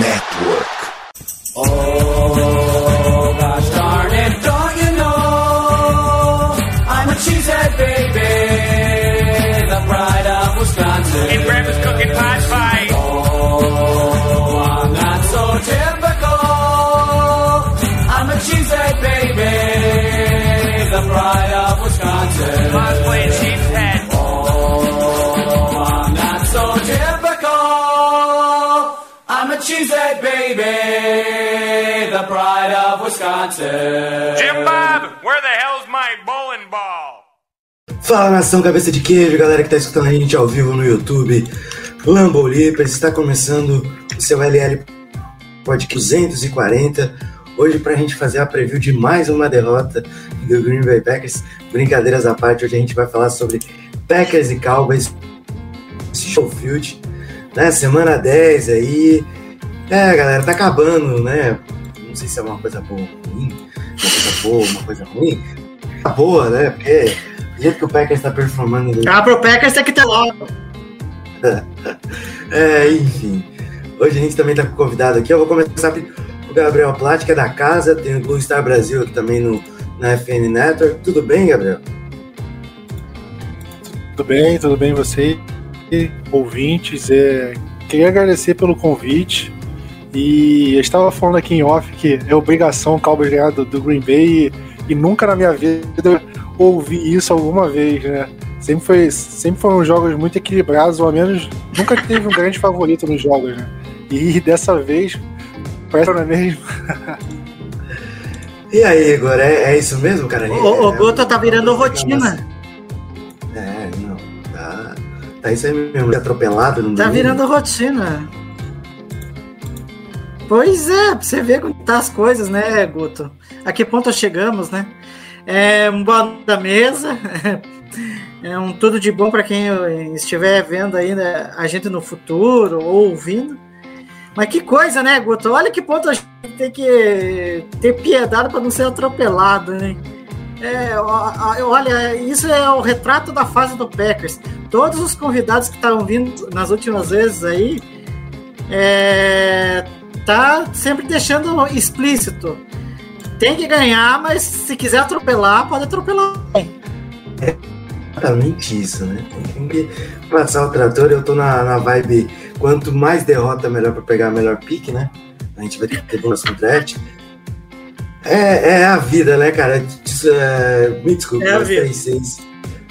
Network. Oh, of Wisconsin. Jim Bob, where the hell's my bowling ball? Fala nação cabeça de queijo, galera que tá escutando a gente ao vivo no YouTube. Lambo Lippers está começando o seu LL Podcast 240. Hoje pra gente fazer a preview de mais uma derrota do Green Bay Packers. Brincadeiras à parte, hoje a gente vai falar sobre Packers e Cowboys Showfield, né? Semana 10 aí. É, galera, tá acabando, né? Não sei se é uma coisa boa ou ruim, uma coisa boa, uma coisa ruim. Tá boa, né? Porque do jeito que o Packers tá performando. Ah, pro Packers tem que ter logo. É, enfim. Hoje a gente também tá com convidado aqui. Eu vou começar com o Gabriel Plat, que é da casa. Tem o Blue Star Brasil aqui também no, na FN Network. Tudo bem, Gabriel? Tudo bem, tudo bem você, ouvintes. É, queria agradecer pelo convite. E eu estava falando aqui em off que é obrigação o Cowboys ganhar do, do Green Bay e, e nunca na minha vida ouvi isso alguma vez, né? Sempre, foi, sempre foram jogos muito equilibrados, ou ao menos nunca teve um grande favorito nos jogos, né? E dessa vez, parece que não é mesmo. E aí, Igor, é, é isso mesmo, cara? O, o É, Guto tá virando rotina. É, não. Tá, tá isso aí mesmo. Atropelado no Tá domingo. virando rotina. Pois é, pra você ver como tá as coisas, né, Guto? A que ponto chegamos, né? É um boa da mesa. É um tudo de bom para quem estiver vendo ainda a gente no futuro ou ouvindo. Mas que coisa, né, Guto? Olha que ponto a gente tem que ter piedade para não ser atropelado, né? É, olha, isso é o retrato da fase do Packers. Todos os convidados que estavam vindo nas últimas vezes aí, é, tá sempre deixando explícito. Tem que ganhar, mas se quiser atropelar, pode atropelar. Exatamente isso, né? Tem que passar o trator. Eu tô na, na vibe quanto mais derrota, melhor pra pegar a melhor pique, né? A gente vai ter que ter no draft. É, é a vida, né, cara? Isso é- me desculpa, É a vida. 3-6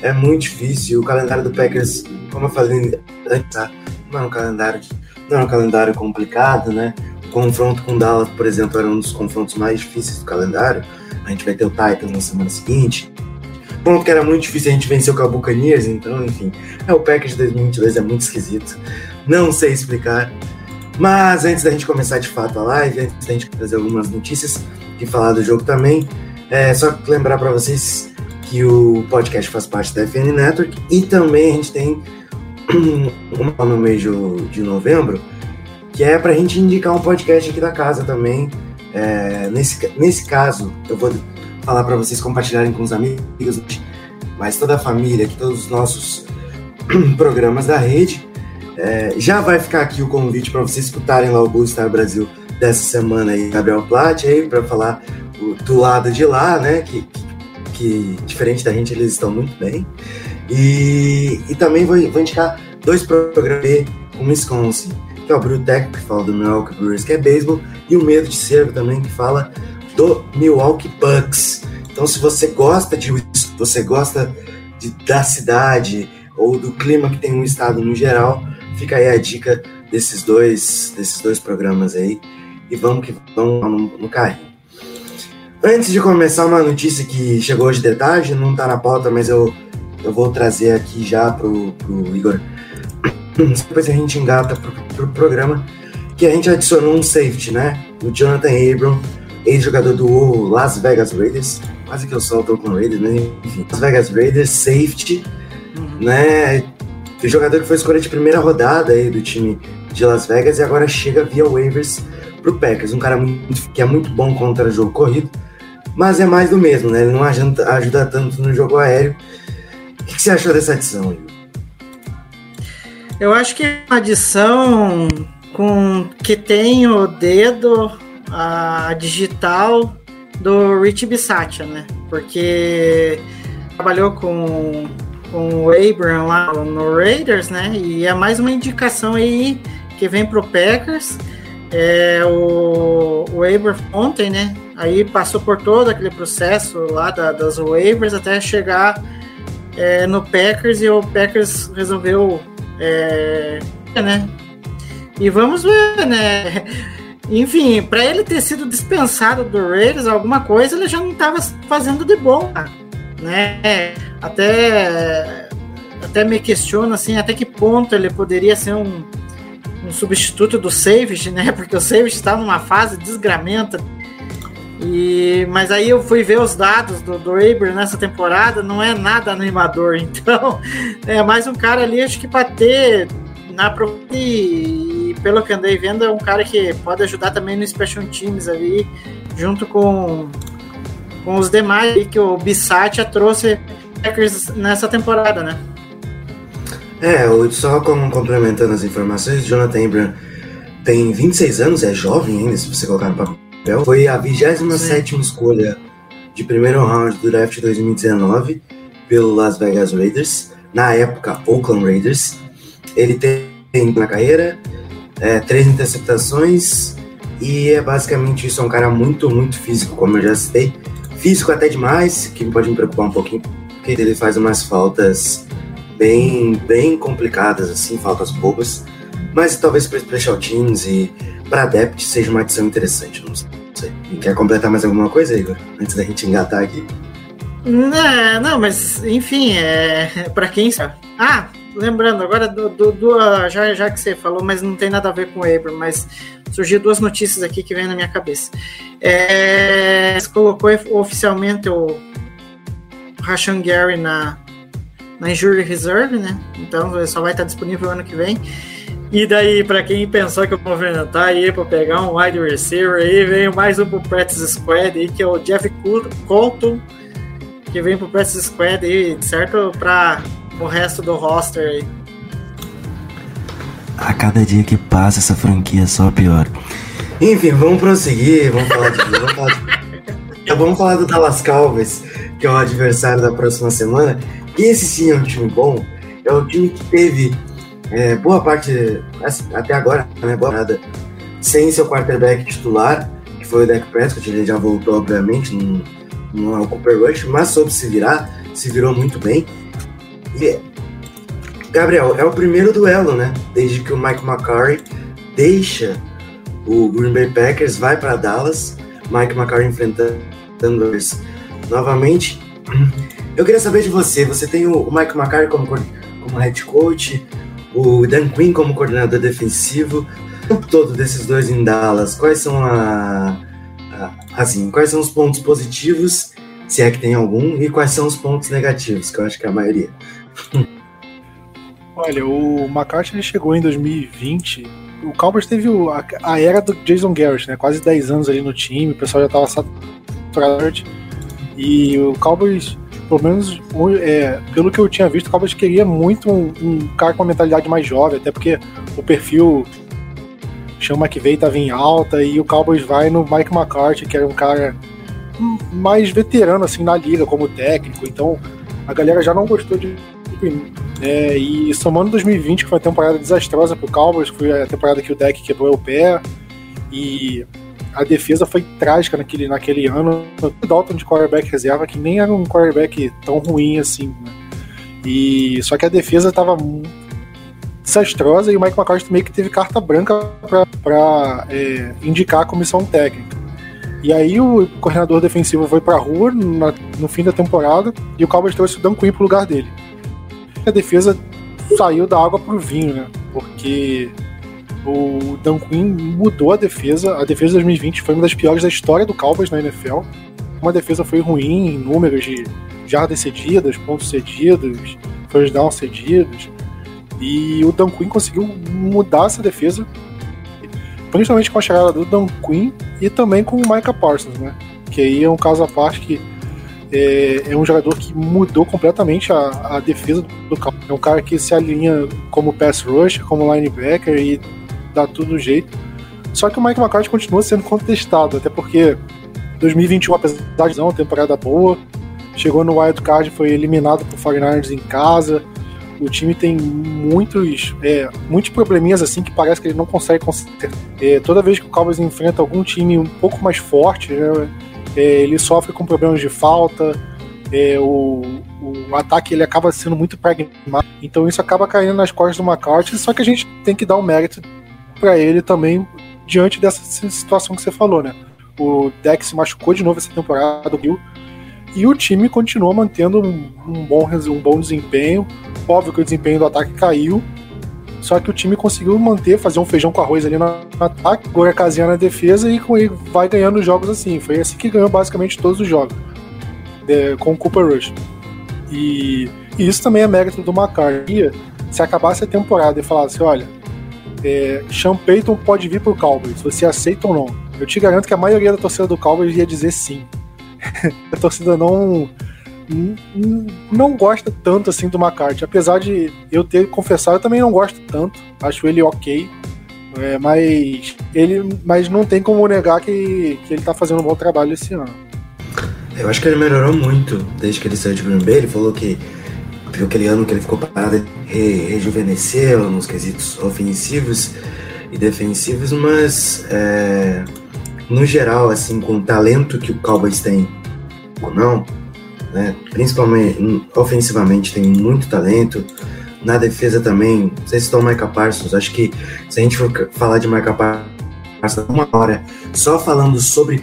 é muito difícil. O calendário do Packers, como eu falei antes, tá? não é um calendário, não é um calendário complicado, né? Confronto com Dallas, por exemplo, era um dos confrontos mais difíceis do calendário. A gente vai ter o Titans na semana seguinte. Ponto que era muito difícil a gente vencer o Buccaneers, então, enfim. É, o Packers de 2022 é muito esquisito. Não sei explicar. Mas antes da gente começar de fato a live, antes da gente trazer algumas notícias e falar do jogo também, é só lembrar para vocês que o podcast faz parte da FN Network e também a gente tem uma no mês de novembro que é para a gente indicar um podcast aqui da casa também. É, nesse, nesse caso, eu vou falar para vocês compartilharem com os amigos, mas toda a família, que todos os nossos programas da rede. É, já vai ficar aqui o convite para vocês escutarem lá o Blue Star Brasil dessa semana aí, Gabriel Plat, aí, para falar do lado de lá, né? Que, que, que, diferente da gente, eles estão muito bem. E, e também vou, vou indicar dois programas com Wisconsin, que é o Brew Tech, que fala do Milwaukee Brewers, que é beisebol, e o Medo de Cervo também, que fala do Milwaukee Bucks. Então, se você gosta de você gosta de, da cidade ou do clima que tem um estado no geral, fica aí a dica desses dois, desses dois programas aí. E vamos que vamos no, no carrinho. Antes de começar, uma notícia que chegou hoje de tarde, não tá na pauta, mas eu, eu vou trazer aqui já pro, pro Igor. Depois a gente engata pro, pro programa, que a gente adicionou um safety, né? O Jonathan Abram, ex-jogador do Las Vegas Raiders. Quase que eu solto com Raiders, né? Enfim, Las Vegas Raiders, safety, né? O jogador que foi escolha de primeira rodada aí do time de Las Vegas e agora chega via waivers pro Packers. Um cara muito, que é muito bom contra o jogo corrido, mas é mais do mesmo, né? Ele não ajuda, ajuda tanto no jogo aéreo. O que, que você achou dessa adição, Igor? Eu acho que é uma adição com que tem o dedo, a digital do Rich Bisaccia, né? Porque trabalhou com, com o Abram lá no Raiders, né? E é mais uma indicação aí que vem pro Packers. É, o, o Abram ontem, né? Aí passou por todo aquele processo lá da, das waivers até chegar é, no Packers e o Packers resolveu é, né? E vamos ver, né? Enfim, para ele ter sido dispensado do Raiders, alguma coisa ele já não estava fazendo de bom, né? Até até me questiono assim, até que ponto ele poderia ser um, um substituto do Savage, né? Porque o Savage está numa fase desgramenta. E, mas aí eu fui ver os dados do, do Aber nessa temporada, não é nada animador. Então, é mais um cara ali, acho que para ter na e, e, pelo que andei vendo, é um cara que pode ajudar também no Special Teams ali, junto com, com os demais aí que o Bissatia trouxe nessa temporada, né? É, só complementando as informações, Jonathan Abram tem 26 anos, é jovem ainda, se você colocar no papel. Foi a 27 escolha de primeiro round do draft 2019 pelo Las Vegas Raiders, na época Oakland Raiders. Ele tem na carreira é, três interceptações e é basicamente isso. É um cara muito, muito físico, como eu já citei. Físico até demais, que pode me preocupar um pouquinho, porque ele faz umas faltas bem, bem complicadas, assim, faltas bobas. Mas talvez para special teams e para depth seja uma adição interessante, não sei. Quer completar mais alguma coisa, Igor? Antes da gente engatar aqui? Não, não mas enfim, é, para quem sabe. Ah, lembrando, agora do, do, do, já, já que você falou, mas não tem nada a ver com o Abram, mas surgiu duas notícias aqui que vem na minha cabeça. É, colocou oficialmente o Rashan Gary na, na Injury Reserve, né? Então só vai estar disponível ano que vem. E daí, para quem pensou que eu vou movimentar aí para pegar um wide receiver, aí vem mais um pro Practice Squad aí, que é o Jeff Colton, que vem pro Practice Squad aí, certo? Para o resto do roster aí. A cada dia que passa, essa franquia só pior. Enfim, vamos prosseguir, vamos falar de. vamos, falar de, vamos falar do Dallas Cowboys, que é o adversário da próxima semana. E esse sim é um time bom. É um time que teve é, boa parte, até agora, né, boa nada, sem seu quarterback titular, que foi o Dak Prescott, ele já voltou, obviamente, não, não é o Cooper Rush, mas soube se virar, se virou muito bem. E, Gabriel, é o primeiro duelo, né? Desde que o Mike McCarthy deixa o Green Bay Packers, vai para Dallas, Mike McCarthy enfrentando eles novamente. Eu queria saber de você, você tem o Mike McCarthy como, como head coach, o Dan Quinn como coordenador defensivo, o tempo todo desses dois em Dallas, quais são a, a, assim, quais são os pontos positivos, se é que tem algum, e quais são os pontos negativos, que eu acho que é a maioria. Olha, o McCarthy ele chegou em 2020. O Cowboys teve a, a, era do Jason Garrett, né? Quase 10 anos ali no time, o pessoal já estava saturado. E o Cowboys, pelo menos é, pelo que eu tinha visto, o Cowboys queria muito um, um, cara com uma mentalidade mais jovem, até porque o perfil chama que veio estava em alta e o Cowboys vai no Mike McCarthy, que era um cara mais veterano assim na liga como técnico. Então a galera já não gostou de é, e somando 2020, que foi uma temporada desastrosa pro Cowboys, foi a temporada que o deck quebrou o pé e a defesa foi trágica naquele, naquele ano. O Dalton de quarterback reserva, que nem era um quarterback tão ruim assim. Né? E, só que a defesa estava desastrosa e o Mike McCarthy meio que teve carta branca para é, indicar a comissão técnica. E aí o coordenador defensivo foi para a rua na, no fim da temporada e o Cowboys trouxe o Dan Quinn pro lugar dele a defesa saiu da água pro vinho, né? Porque o Dan Quinn mudou a defesa. A defesa de 2020 foi uma das piores da história do Cowboys na NFL. Uma defesa foi ruim em números de jardas cedidas, pontos cedidos, first down cedidos. E o Dan Quinn conseguiu mudar essa defesa, principalmente com a chegada do Dan Quinn e também com o Micah Parsons, né? Que aí é um caso à parte que é, é um jogador que mudou completamente a, a defesa do campo. É um cara que se alinha como pass rush, como linebacker e dar tudo jeito. Só que o Mike McCarthy continua sendo contestado, até porque 2021, apesar de ser uma temporada boa, chegou no wild card, foi eliminado por 49ers em casa. O time tem muitos, é, muitos probleminhas assim que parece que ele não consegue consertar. É, toda vez que o Cowboys enfrenta algum time um pouco mais forte, né, é, ele sofre com problemas de falta. É, o, o ataque ele acaba sendo muito pragmático, então isso acaba caindo nas costas do McCarthy. Só que a gente tem que dar um mérito para ele também diante dessa situação que você falou, né? O Dex se machucou de novo essa temporada, viu? E o time continua mantendo um, bom, um bom desempenho. Óbvio que o desempenho do ataque caiu. Só que o time conseguiu manter, fazer um feijão com arroz ali no ataque, agora casinha na defesa e com ele vai ganhando jogos assim. Foi assim que ganhou basicamente todos os jogos de, com o Cooper Rush. E, e, isso também é mérito do McCarthy. Se acabasse a temporada e falasse, olha, é, Sean Payton pode vir pro Cowboys, você aceita ou não? Eu te garanto que a maioria da torcida do Cowboys ia dizer sim. a torcida não não gosta tanto assim do McCarthy. Apesar de eu ter confessado, eu também não gosto tanto. Acho ele ok. É, mas ele mas não tem como negar que, que ele tá fazendo um bom trabalho esse ano. Eu acho que ele melhorou muito desde que ele saiu de Green Bay. Ele falou que aquele ano que ele ficou parado, re, rejuvenesceu nos quesitos ofensivos e defensivos, mas é, no geral, assim, com o talento que o Cowboys tem ou não, né, principalmente hum, ofensivamente tem muito talento, na defesa também, vocês estão Micah Parsons, acho que se a gente for falar de Micah Parsons uma hora só falando sobre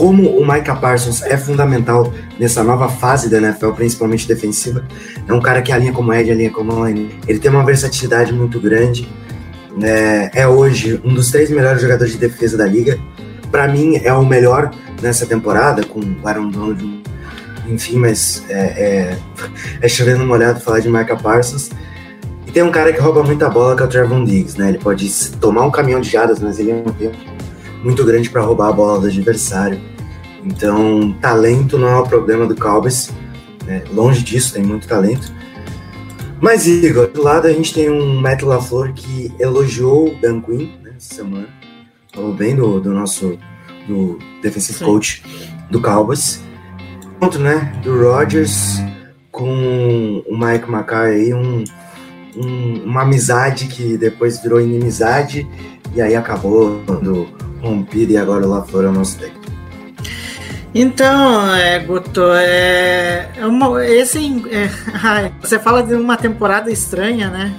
como o Micah Parsons é fundamental nessa nova fase da NFL, principalmente defensiva. É um cara que alinha como Ed, alinha como line. Ele tem uma versatilidade muito grande. É, é hoje um dos três melhores jogadores de defesa da liga. Para mim, é o melhor nessa temporada, com o Aaron Donald, enfim, mas é, é, é chovendo molhado falar de Micah Parsons. E tem um cara que rouba muita bola, que é o Trevon Diggs, né? Ele pode tomar um caminhão de jadas, mas ele não tem muito grande para roubar a bola do adversário. Então, talento não é o problema do Cowboys. Né? Longe disso, tem muito talento. Mas, Igor, do lado a gente tem um Matt LaFleur que elogiou o Dan Quinn né, essa semana. Falou bem do, do nosso do defensive Sim. coach do Cowboys. Ponto, né? Do Rodgers com o Mike Mackay aí, um, um, uma amizade que depois virou inimizade e aí acabou quando rompido e agora lá fora é o nosso técnico. Então, é, Guto, é, é uma, esse, é, você fala de uma temporada estranha, né?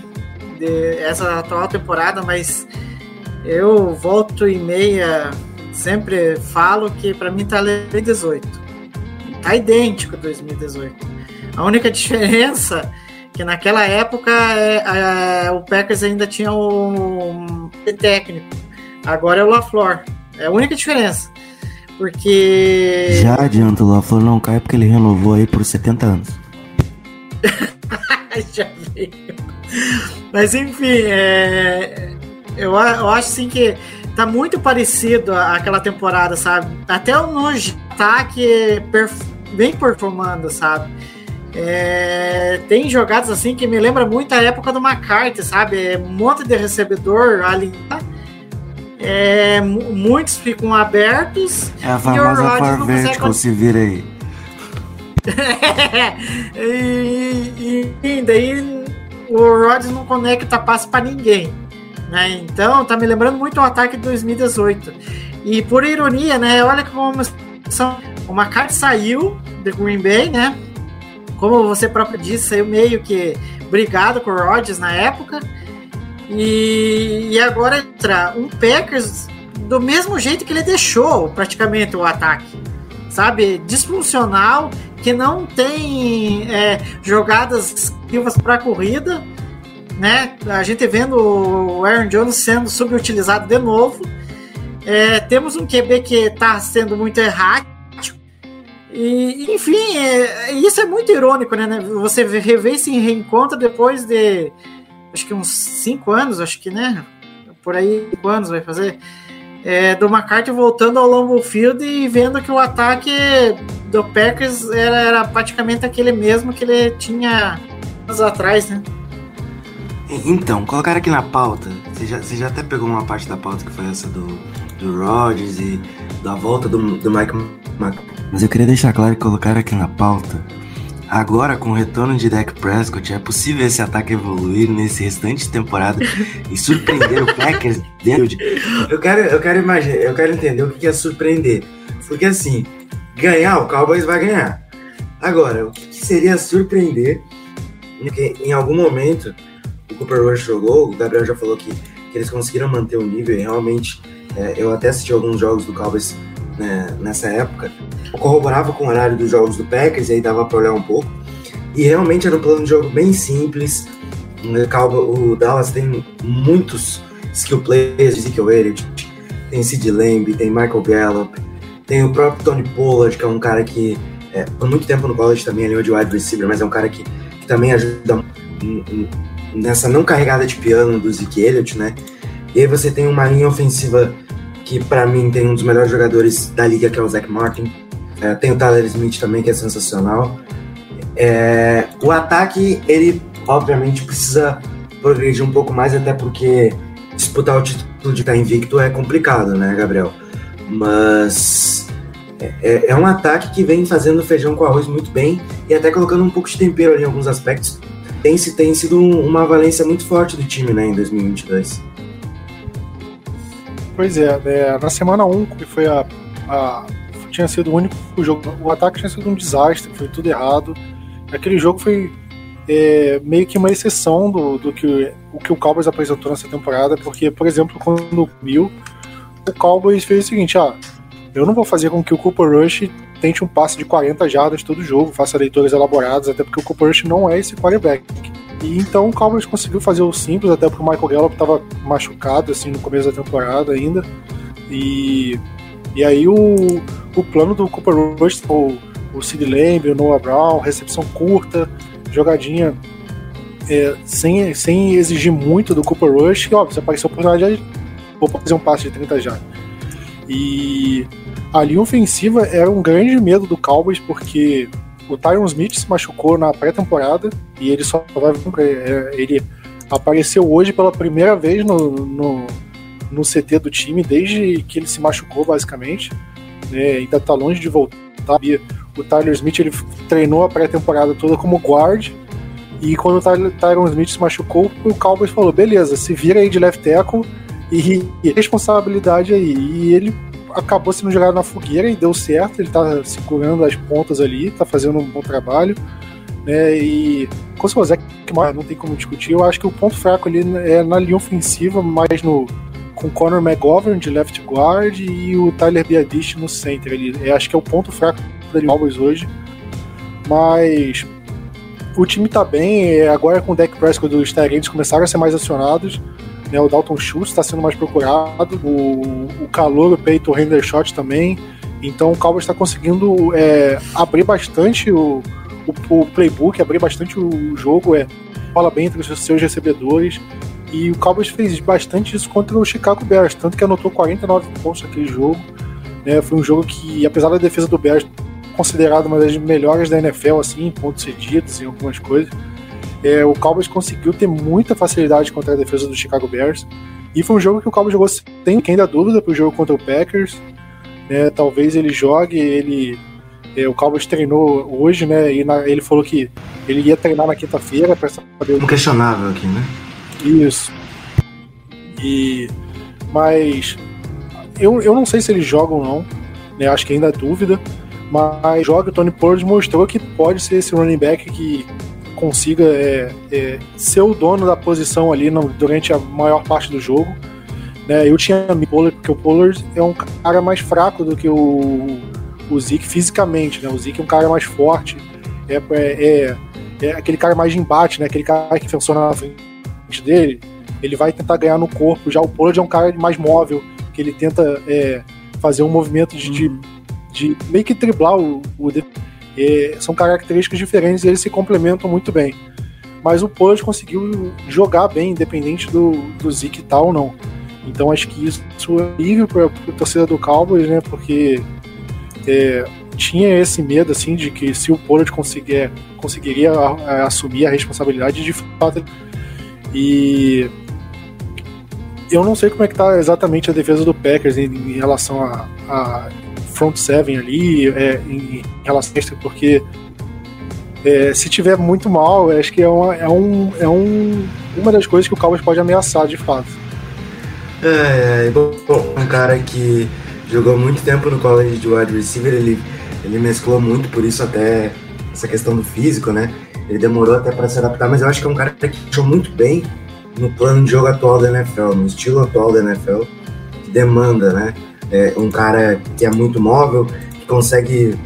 De essa atual temporada, mas eu volto e meia sempre falo que para mim tá 2018. Tá idêntico 2018. A única diferença que naquela época é, é, o Packers ainda tinha o, o técnico. Agora é o LaFleur. É a única diferença. Porque. Já adianta, o LaFleur não cai porque ele renovou aí por 70 anos. Já veio. Mas enfim, é... eu, eu acho assim que tá muito parecido àquela temporada, sabe? Até o Noji tá que perf... vem performando, sabe? É... tem jogadas assim que me lembra muito a época do McCarthy, sabe? É um monte de recebedor ali. É, muitos ficam abertos. É a famosa for vertical, se vira aí. e, e, e, daí o Rodgers não conecta passe para ninguém. Né? Então tá me lembrando muito o ataque de 2018. E por ironia, né? Olha como são. O McCarthy saiu do Green Bay, né? Como você próprio disse, saiu meio que brigado com o Rodgers na época. E, e agora entra um Packers do mesmo jeito que ele deixou praticamente o ataque. Sabe? Disfuncional, que não tem é, jogadas vivas para corrida. Né? A gente vendo o Aaron Jones sendo subutilizado de novo. É, temos um QB que está sendo muito errático. E, enfim, é, isso é muito irônico, né? Você rever esse reencontro depois de acho que uns 5 anos, acho que, né? Por aí, 5 anos vai fazer. É, do McCarthy voltando ao Lambeau Field e vendo que o ataque do Packers era, era praticamente aquele mesmo que ele tinha anos atrás, né? Então, colocar aqui na pauta, você já, você já até pegou uma parte da pauta que foi essa do, do Rodgers e da volta do, do Mike. Mas eu queria deixar claro que colocar aqui na pauta. Agora, com o retorno de Dak Prescott, é possível esse ataque evoluir nesse restante de temporada e surpreender o Packers dentro de. Eu quero, eu quero imaginar, eu quero entender o que é surpreender. Porque assim, ganhar, o Cowboys vai ganhar. Agora, o que, seria surpreender em, em algum momento o Cooper Rush jogou, o Gabriel já falou que, que eles conseguiram manter o nível e realmente é, eu até assisti alguns jogos do Cowboys né, nessa época, corroborava com o horário dos jogos do Packers e aí dava para olhar um pouco. E realmente era um plano de jogo bem simples. O Dallas tem muitos skill players, Ezekiel Elliott, tem Sid Lamb, tem Michael Gallup, tem o próprio Tony Pollard, que é um cara que é, por muito tempo no college também ali de wide receiver, mas é um cara que, que também ajuda nessa não carregada de piano do Zeke Elliott, né? E aí você tem uma linha ofensiva que para mim tem um dos melhores jogadores da liga, que é o Zach Martin. É, tem o Tyler Smith também, que é sensacional. É, o ataque, ele obviamente precisa progredir um pouco mais, até porque disputar o título de estar invicto é complicado, né, Gabriel? Mas é, é, é um ataque que vem fazendo feijão com arroz muito bem e até colocando um pouco de tempero ali em alguns aspectos tem, tem sido uma valência muito forte do time né, em 2022. Pois é, é na semana 1, que foi a, a, tinha sido o único jogo, o ataque tinha sido um desastre, foi tudo errado. Aquele jogo foi é, meio que uma exceção do, do que o que o Cowboys apresentou nessa temporada, porque, por exemplo, quando viu, o Cowboys fez o seguinte, ah, eu não vou fazer com que o Cooper Rush tente um passe de 40 jardas todo jogo, faça leituras elaboradas, até porque o Cooper Rush não é esse quarterback. E então o Cowboys conseguiu fazer o simples, até porque o Michael Gallup estava machucado assim no começo da temporada ainda. E, e aí o, o plano do Cooper Rush, o, o Sid Lamb, o Noah Brown, recepção curta, jogadinha é, sem, sem exigir muito do Cooper Rush, e óbvio, se apareceu a oportunidade, vou fazer um passe de 30 jardas. E a linha ofensiva era um grande medo do Cowboys, porque o Tyron Smith se machucou na pré-temporada e ele só vai. É, ele apareceu hoje pela primeira vez no, no, no, CT do time, desde que ele se machucou, basicamente. É, ainda está longe de voltar. O Tyler Smith ele treinou a pré-temporada toda como guard. E quando o Tyron Smith se machucou, o Cowboys falou: beleza, se vira aí de left tackle e, e responsabilidade aí. E ele acabou sendo jogado na fogueira e deu certo, ele tá segurando as pontas ali, tá fazendo um bom trabalho. Né, e com o Zé não tem como discutir. Eu acho que o ponto fraco ali é na linha ofensiva, mais no com Conor McGovern de left guard e o Tyler Biadish no center ali. Eu acho que é o ponto fraco da Cowboys hoje. Mas o time tá bem, é, agora com o deck Prescott dos Tyrants começaram a ser mais acionados. Né, o Dalton Schultz está sendo mais procurado, o, o calor, o peito, o Hendershot também. Então o Cowboys está conseguindo é, abrir bastante o, o, o, playbook, abrir bastante o jogo, é, fala bem entre os seus recebedores. E o Cowboys fez bastante isso contra o Chicago Bears, tanto que anotou 49 pontos naquele jogo. Né, foi um jogo que, apesar da defesa do Bears considerada uma das melhores da NFL, assim, em pontos cedidos e algumas coisas, é, o Cowboys conseguiu ter muita facilidade contra a defesa do Chicago Bears. E foi um jogo que o Cowboys jogou sem quem dá dúvida para o jogo contra o Packers. Né, talvez ele jogue, ele. É, o Cowboys treinou hoje, né? E na, ele falou que ele ia treinar na quinta-feira para saber. Um questionável aqui, né? Isso. E. Mas. Eu, eu não sei se ele joga ou não. Né, acho que ainda é dúvida. Mas joga, o Tony Pollard mostrou que pode ser esse running back que consiga é, é, ser o dono da posição ali no, durante a maior parte do jogo. Né? Eu tinha o Pollard, porque o Pollard é um cara mais fraco do que o, o Zeke fisicamente. Né? O Zeke é um cara mais forte, é, é, é, é aquele cara mais de embate, né? aquele cara que funciona na frente dele. Ele vai tentar ganhar no corpo. Já o Pollard é um cara mais móvel, que ele tenta é, fazer um movimento de, de, de meio que driblar o, o e são características diferentes e eles se complementam muito bem. Mas o Pollard conseguiu jogar bem, independente do, do Zeke tal ou não. Então acho que isso é alívio para a torcida do Cowboys, né? Porque é, tinha esse medo assim de que se o Pollard conseguir, conseguiria a, a assumir a responsabilidade, de fato E eu não sei como é que tá exatamente a defesa do Packers em, em relação a, a front seven ali, é, em, relação a extra, porque é, se tiver muito mal, acho que é, uma, é, um, é um, uma das coisas que o Cowboys pode ameaçar de fato. É, bom, um cara que jogou muito tempo no college de wide receiver, ele, ele mesclou muito, por isso até essa questão do físico, né? Ele demorou até para se adaptar, mas eu acho que é um cara que achou muito bem no plano de jogo atual da NFL, no estilo atual da NFL, que demanda, né? É um cara que é muito móvel, que consegue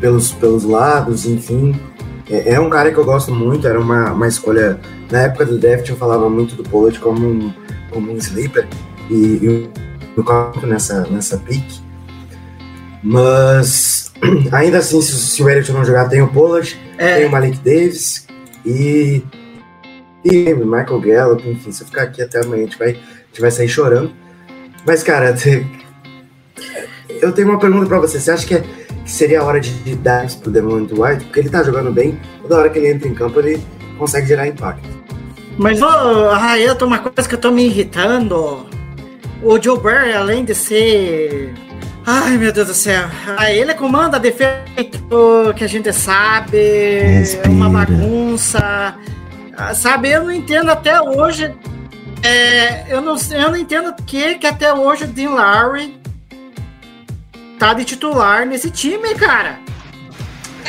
pelos, pelos lados, enfim. É, é um cara que eu gosto muito, era uma, uma escolha. Na época do draft eu falava muito do Pollard como um, como um sleeper, e, e eu coloco nessa, nessa pick. Mas ainda assim, se, se o Elliott não jogar, tem o Pollard, É. tem o Malik Davis e, e Michael Gallup, enfim, se eu ficar aqui até amanhã, a gente vai, a gente vai sair chorando. Mas, cara, eu tenho uma pergunta pra você. Você acha que, é- que seria a hora de, de dar isso pro Demont White? Porque ele tá jogando bem, toda hora que ele entra em campo, ele consegue gerar impacto. Mas, ô, Raelto, uma coisa que eu tô me irritando. O Joe Barry, além de ser. Ai, meu Deus do céu. Ah, ele comanda a defesa que a gente sabe. É uma Respira. bagunça. Ah, Sabe, eu não entendo até hoje. É, eu, não, eu não entendo que, que até hoje o Dean Lowry tá de titular nesse time, cara.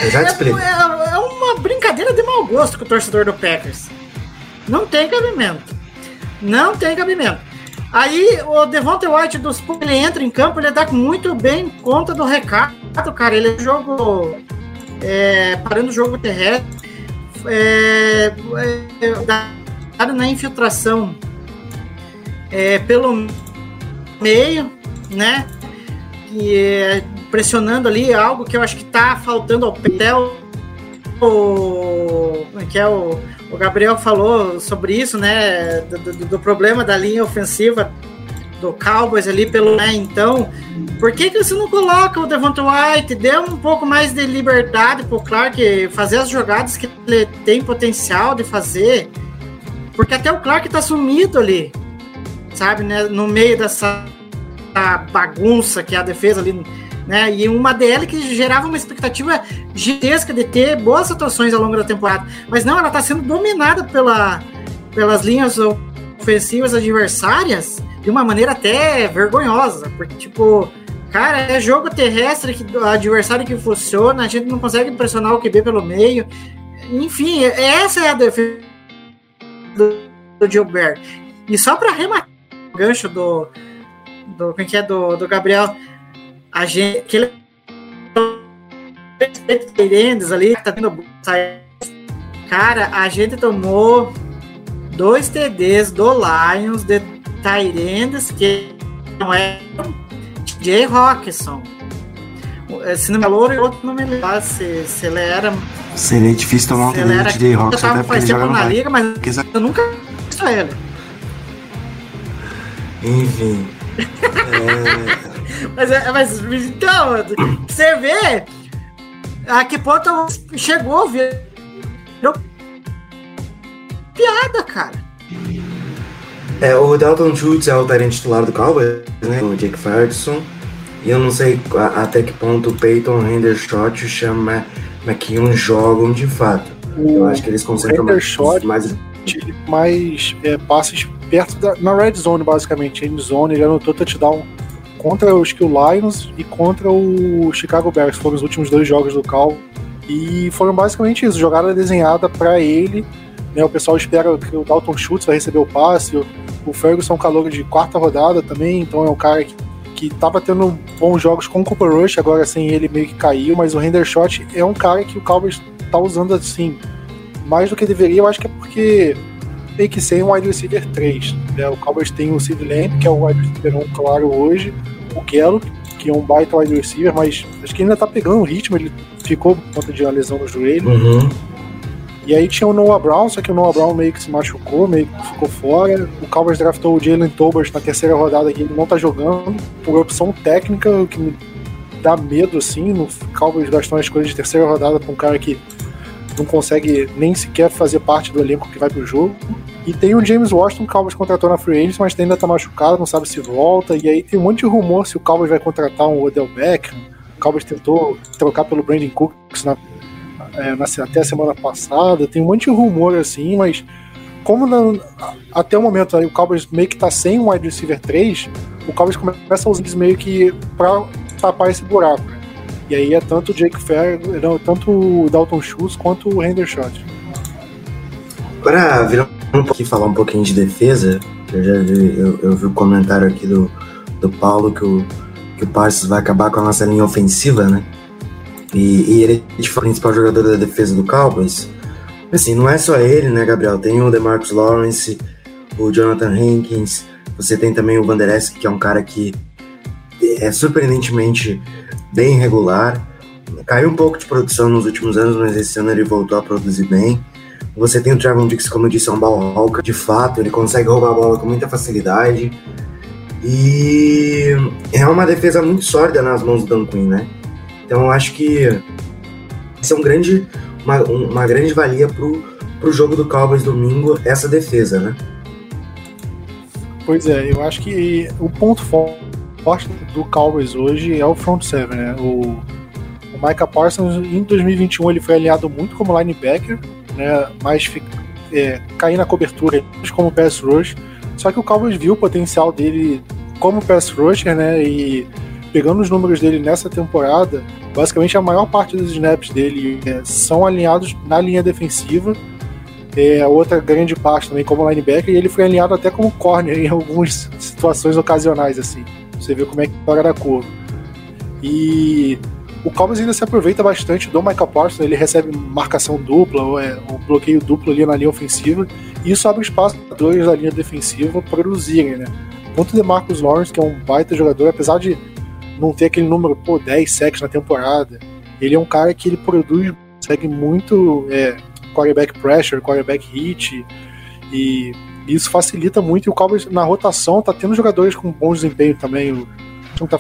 Eu já te É, explico. é- é uma brincadeira de mau gosto com o torcedor do Packers. Não tem cabimento. Não tem cabimento. Aí o Devonta White dos ele entra em campo, ele dá muito bem conta do recado, cara. Ele é jogo. é, parando o jogo terrestre. É, é, na infiltração é, pelo meio, né? E é, pressionando ali algo que eu acho que tá faltando ao Petel. O, é que é o, o Gabriel falou sobre isso, né? Do, do- do problema da linha ofensiva do Cowboys ali pelo. Né, então, por que, que você não coloca o Devonta White? Dê um pouco mais de liberdade pro Clark fazer as jogadas que ele tem potencial de fazer. Porque até o Clark tá sumido ali, sabe, né? No meio dessa bagunça que é a defesa ali, né? E uma DL que gerava uma expectativa gigantesca de ter boas atuações ao longo da temporada. Mas não, ela tá sendo dominada pela, pelas linhas ofensivas adversárias de uma maneira até vergonhosa. Porque, tipo, cara, é jogo terrestre que adversário que funciona, a gente não consegue pressionar o QB pelo meio. Enfim, essa é a defesa do, Gilbert. E só para rematar gancho do, do, como é que é, do, do Gabriel, a gente, que ele Teirendes ali, tá tendo cara, a gente tomou dois TDs do Lions de Tairendes, que não é Jay Rockson. Se não é louro, e outro não me lembro se, se ele era. Seria difícil tomar um. TD de Rock, eu tava faz tempo na liga, mas eu nunca vi ele. Enfim. Mas, é- mas então, você vê a que ponto chegou, virou piada, cara. É, o Dalton Schultz é o tarente titular do Cowboys, né? O Jake Ferguson. E eu não sei a- até que ponto o Peyton, Hendershot e o Sean McKeon jogam de fato. Eu acho que eles concentram mais, mais mais é, passes perto da, na red zone, basicamente. End zone, ele anotou touchdown contra os Kill Lions e contra o Chicago Bears, foram os últimos dois jogos do Cal. E foram basicamente isso, jogada desenhada para ele. Né, o pessoal espera que o Dalton Schultz vai receber o passe. O, o Ferguson é um calor de quarta rodada também, então é um cara que, que tava tendo bons jogos com o Cooper Rush, agora sem ele meio que caiu, mas o Hendershot é um cara que o Cowboys tá usando assim, mais do que deveria, eu acho que é porque tem que ser um wide receiver 3. Né? O Cowboys tem o Sid Lamb, que é o wide receiver 1 claro hoje, o Gallup, que é um baita wide receiver, mas acho que ainda tá pegando o ritmo, ele ficou por conta de uma lesão no joelho. Uhum. E aí tinha o Noah Brown, só que o Noah Brown meio que se machucou, meio que ficou fora. O Cowboys draftou o Jalen Tolbert na terceira rodada que ele não tá jogando, por opção técnica, o que me dá medo, assim. No Cowboys gastou uma escolha de terceira rodada pra um cara que não consegue nem sequer fazer parte do elenco que vai pro jogo. E tem o James Washington, o Cowboys contratou na Free Agents, mas ainda tá machucado, não sabe se volta. E aí tem um monte de rumor se o Cowboys vai contratar um Odell Beckham. O Cowboys tentou trocar pelo Brandon Cooks na, é, na, até a semana passada. Tem um monte de rumor assim, mas como não, até o momento aí, o Cowboys meio que tá sem um wide receiver 3, o Cowboys começa a usar eles meio que pra tapar esse buraco. E aí é tanto o Jake Fair, tanto o Dalton Schultz quanto o Hendershot. Agora, virar um pouquinho falar um pouquinho de defesa, eu já vi, eu, eu vi o comentário aqui do, do Paulo que o, que o Parsons vai acabar com a nossa linha ofensiva, né? E, e ele é o principal jogador da defesa do Cowboys. Assim, não é só ele, né, Gabriel? Tem o DeMarcus Lawrence, o Jonathan Hankins, você tem também o Van Der Esch, que é um cara que é surpreendentemente bem regular. Caiu um pouco de produção nos últimos anos, mas esse ano ele voltou a produzir bem. Você tem o Trevon Dix, como eu disse, é um hawker. De fato, ele consegue roubar a bola com muita facilidade. E é uma defesa muito sólida nas mãos do Dan Quinn, né? Então eu acho que isso é um grande, uma, uma grande valia pro, pro jogo do Cowboys domingo, essa defesa, né? Pois é, eu acho que o ponto forte do Cowboys hoje é o front seven, né? O, o Micah Parsons, em 2021, ele foi aliado muito como linebacker, né? Mas é, cair na cobertura como pass rush. Só que o Cowboys viu o potencial dele como pass rusher, né? E pegando os números dele nessa temporada, basicamente a maior parte dos snaps dele é, são alinhados na linha defensiva. É, outra grande parte também como linebacker, e ele foi alinhado até como corner em algumas situações ocasionais, assim. Você vê como é que toca da curva. E o Cowboys ainda se aproveita bastante do Michael Parsons, ele recebe marcação dupla, ou é, bloqueio duplo ali na linha ofensiva, e isso abre espaço para dois da linha defensiva produzirem, né? Tanto de Marcus Lawrence, que é um baita jogador, apesar de não ter aquele número, pô, 10 sacks na temporada, ele é um cara que ele produz, segue muito é, quarterback pressure, quarterback hit, e isso facilita muito, e o Cowboys na rotação tá tendo jogadores com bom desempenho também, o time tá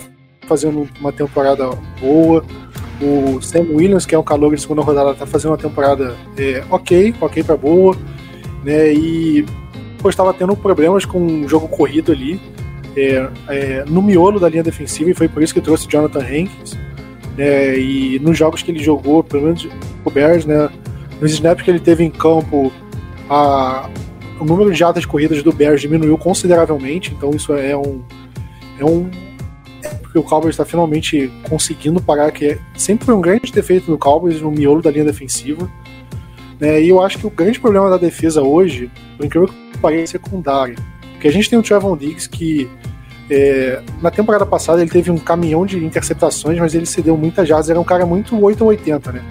fazendo uma temporada boa. O Sam Williams, que é um calor de segunda rodada, tá fazendo uma temporada é, ok, ok para boa, né? E pô, estava tendo problemas com o jogo corrido ali, é, é, no miolo da linha defensiva, e foi por isso que trouxe Jonathan Hankins. Né? E nos jogos que ele jogou, pelo menos o Bears, né? Nos snaps que ele teve em campo, a, o número de jatas corridas do Bears diminuiu consideravelmente, então isso é um, é um porque o Cowboys está finalmente conseguindo parar, que é, sempre foi um grande defeito do Cowboys no miolo da linha defensiva. Né, e eu acho que o grande problema da defesa hoje, por incrível que pareça, é secundária. Porque a gente tem o Trevon Diggs que é, na temporada passada ele teve um caminhão de interceptações, mas ele cedeu muitas jardas, era um cara muito 8 ou 80, né?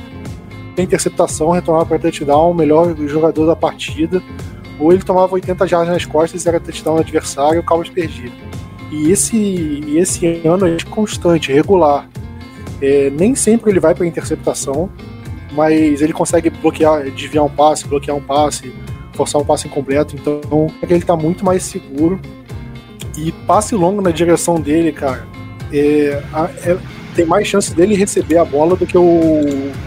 Tem interceptação, retomava para touchdown, melhor jogador da partida, ou ele tomava 80 jardas nas costas e era touchdown adversário e o Cowboys perdia. E esse, esse ano é constante, regular. É, nem sempre ele vai para interceptação, mas ele consegue bloquear, desviar um passe, bloquear um passe, forçar um passe incompleto. Então ele está muito mais seguro. E passe longo na direção dele, cara, é, é, tem mais chance dele receber a bola do que o,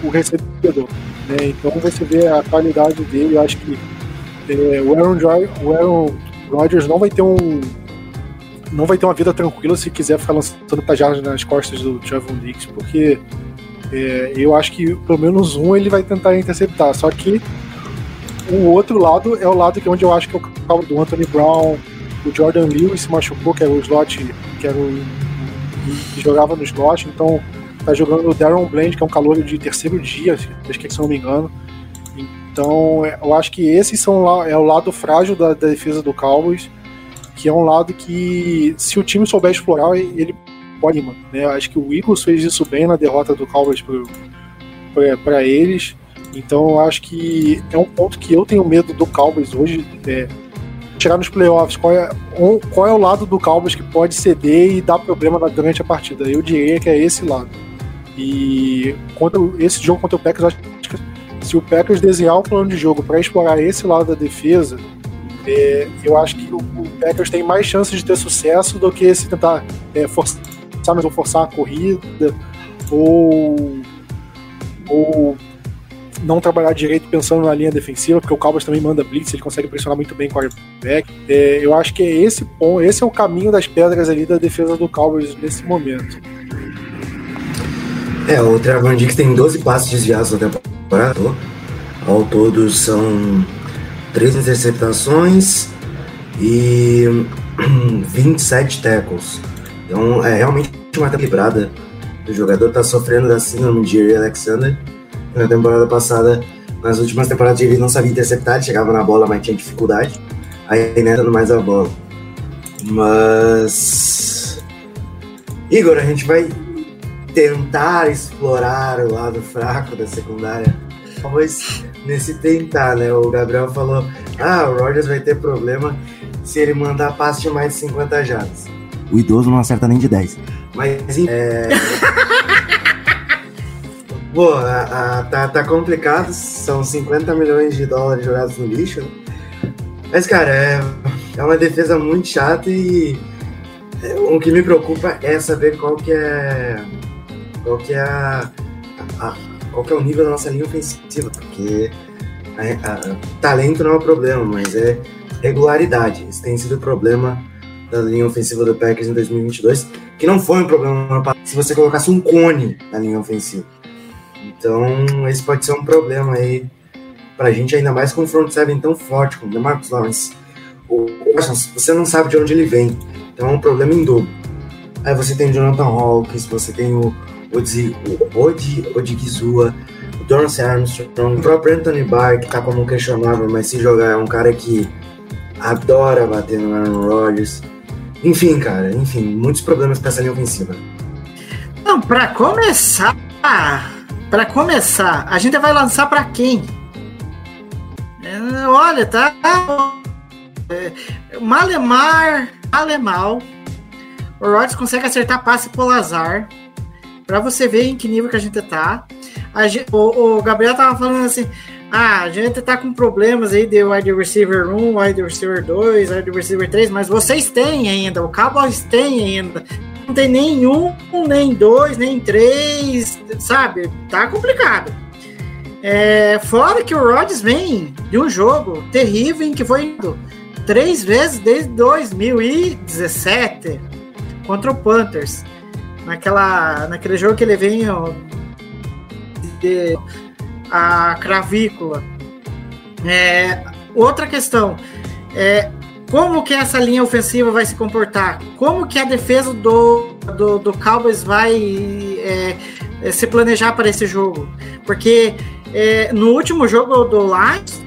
o recebedor. Né? Então você vê a qualidade dele. Eu acho que é, o Aaron, o Aaron Rodgers não vai ter um não vai ter uma vida tranquila se quiser ficar lançando tajadas nas costas do Trevor Diggs, porque é, eu acho que pelo menos um ele vai tentar interceptar. Só que o outro lado é o lado que é onde eu acho que é o caldo do Anthony Brown, o Jordan Lewis se machucou, que era o slot, que era o que jogava no slot, então tá jogando o Darren Bland, que é um calor de terceiro dia, acho que se não me engano. Então, eu acho que esses são é o lado frágil da, da defesa do Cowboys que é um lado que, se o time souber explorar, ele pode, mano. Né? Acho que o Eagles fez isso bem na derrota do Cowboys para eles. Então eu acho que é um ponto que eu tenho medo do Cowboys hoje. É, chegar nos playoffs, qual é, qual é o lado do Cowboys que pode ceder e dar problema durante a partida? Eu diria que é esse lado. E contra esse jogo contra o Packers, acho que se o Packers desenhar um plano de jogo para explorar esse lado da defesa, é, eu acho que o, o, Packers tem mais chances de ter sucesso do que se tentar é, forçar, ou forçar a corrida ou, ou não trabalhar direito pensando na linha defensiva, porque o Cowboys também manda blitz, ele consegue pressionar muito bem com o quarterback. É, eu acho que é esse ponto, esse é o caminho das pedras ali da defesa do Cowboys nesse momento. É, o Trevor Dix tem 12 passes desviados na temporada. Ao todo são 3 interceptações e 27 tackles. Então é realmente uma equilibrada. O jogador tá sofrendo da síndrome de Jerry Alexander. Na temporada passada, nas últimas temporadas, ele não sabia interceptar, ele chegava na bola, mas tinha dificuldade. Aí né, dando mais a bola. Mas. Igor, a gente vai tentar explorar o lado fraco da secundária. Talvez nesse tentar, né? O Gabriel falou: ah, o Rogers vai ter problema se ele mandar passe de mais de 50 jardas. O idoso não acerta nem de 10. Mas é. Pô, a, a, tá, tá complicado, são 50 milhões de dólares jogados no lixo, né? Mas, cara, é, é uma defesa muito chata e é, o que me preocupa é saber qual que é qual que é a, a qual que é o nível da nossa linha ofensiva, porque a, a, talento não é um problema, mas é regularidade. Esse tem sido o problema da linha ofensiva do Packers em 2022, que não foi um problema se você colocasse um cone na linha ofensiva. Então, esse pode ser um problema aí pra gente, ainda mais com um front seven tão forte como o Marcos Lawrence. O, você não sabe de onde ele vem, então é um problema em dobro. Aí você tem o Jonathan Hawkins, você tem o Odi, Odi, Odigizua, o Dorance Armstrong, o próprio Anthony Barr, que tá como questionável, mas se jogar é um cara que adora bater no Aaron Rodgers. Enfim, cara, enfim, muitos problemas para essa linha ofensiva. Não, para começar, para começar, a gente vai lançar para quem? É, olha, tá. É, Malemar, Alemal. O Rodgers consegue acertar passe pro Lazar. Pra você ver em que nível que a gente tá. A gente, o, o, Gabriel tava falando assim: ah, a gente tá com problemas aí de wide receiver 1, wide receiver 2, wide receiver 3, mas vocês têm ainda, o Cowboys tem ainda. Não tem nenhum, nem dois, nem três, sabe? Tá complicado. É, fora que o Rodgers vem de um jogo terrível em que foi indo três vezes desde 2017 contra o Panthers naquela, naquele jogo que ele vem de, a cravícula. É, outra questão é como que essa linha ofensiva vai se comportar? Como que a defesa do, do, do Cowboys vai é, é se planejar para esse jogo? Porque é, no último jogo do Lions,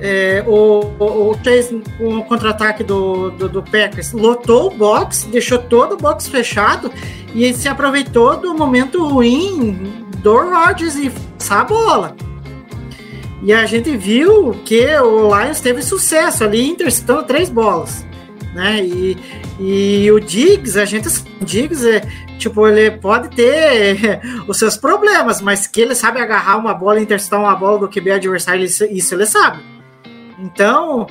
é, o, o, o, o contra-ataque do, do, do, Packers lotou o box, deixou todo o box fechado e se aproveitou do momento ruim do Rodgers e passar a bola. E a gente viu que o Lions teve sucesso ali, interceptando três bolas. Né? E, e o Diggs, a gente o Diggs é, tipo, ele pode ter os seus problemas, mas que ele sabe agarrar uma bola interceptar uma bola do QB adversário, isso ele sabe. Então,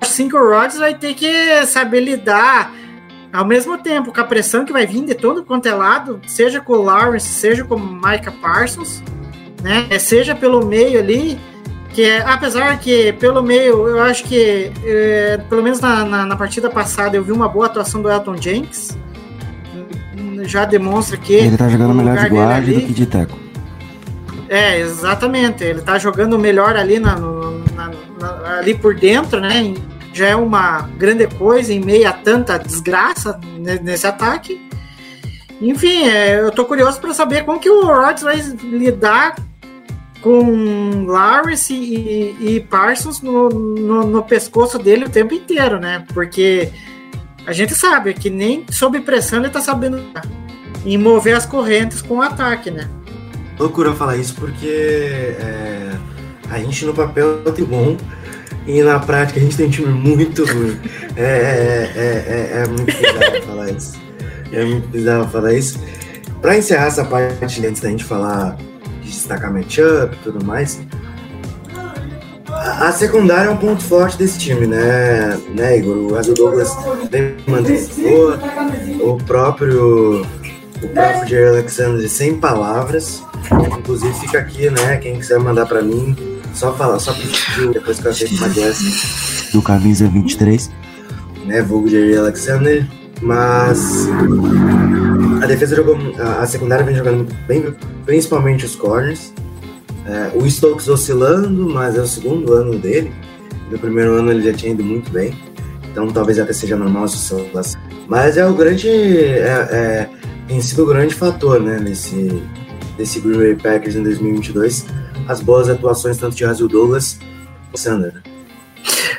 assim que o Rodgers vai ter que saber lidar ao mesmo tempo com a pressão que vai vir de todo quanto é lado, seja com o Lawrence, seja com o Micah Parsons, né? Seja pelo meio ali, que é, apesar que pelo meio, eu acho que é, pelo menos na, na, na, partida passada eu vi uma boa atuação do Elton Jenks. Já demonstra que. Ele tá jogando melhor de guarda ali, do que de teco. É, exatamente. Ele tá jogando melhor ali, na, na, ali por dentro, né? Já é uma grande coisa em meio a tanta desgraça nesse ataque. Enfim, é, eu tô curioso para saber como que o Rodgers vai lidar com Lawrence e, e Parsons no, no, no, pescoço dele o tempo inteiro, né? Porque a gente sabe que nem sob pressão ele tá sabendo em mover as correntes com o ataque, né? loucura falar isso porque é, a gente no papel tem bom e na prática a gente tem um time muito ruim. É, é, é, é, é muito bizarro falar isso. É muito bizarro falar isso. Pra encerrar essa parte antes da gente falar de destacar matchup e tudo mais, a secundária é um ponto forte desse time, né, né Igor? O Douglas vem mantendo boa, o próprio, o próprio Jerry Alexander sem palavras. Inclusive fica aqui, né? Quem quiser mandar pra mim, só falar, só pedir depois que eu aceito uma dessa, Do Camisa 23. né? Vulgo Jerry Alexander. Mas a defesa jogou. A, a secundária vem jogando bem, principalmente os corners. É, o Stokes oscilando, mas é o segundo ano dele. No primeiro ano ele já tinha ido muito bem. Então talvez até seja normal essa oscilação. Mas é o grande. É, é, tem sido o grande fator, né? Nesse, desse Green Bay Packers em 2022. As boas atuações tanto de Razil Douglas e Sander. né?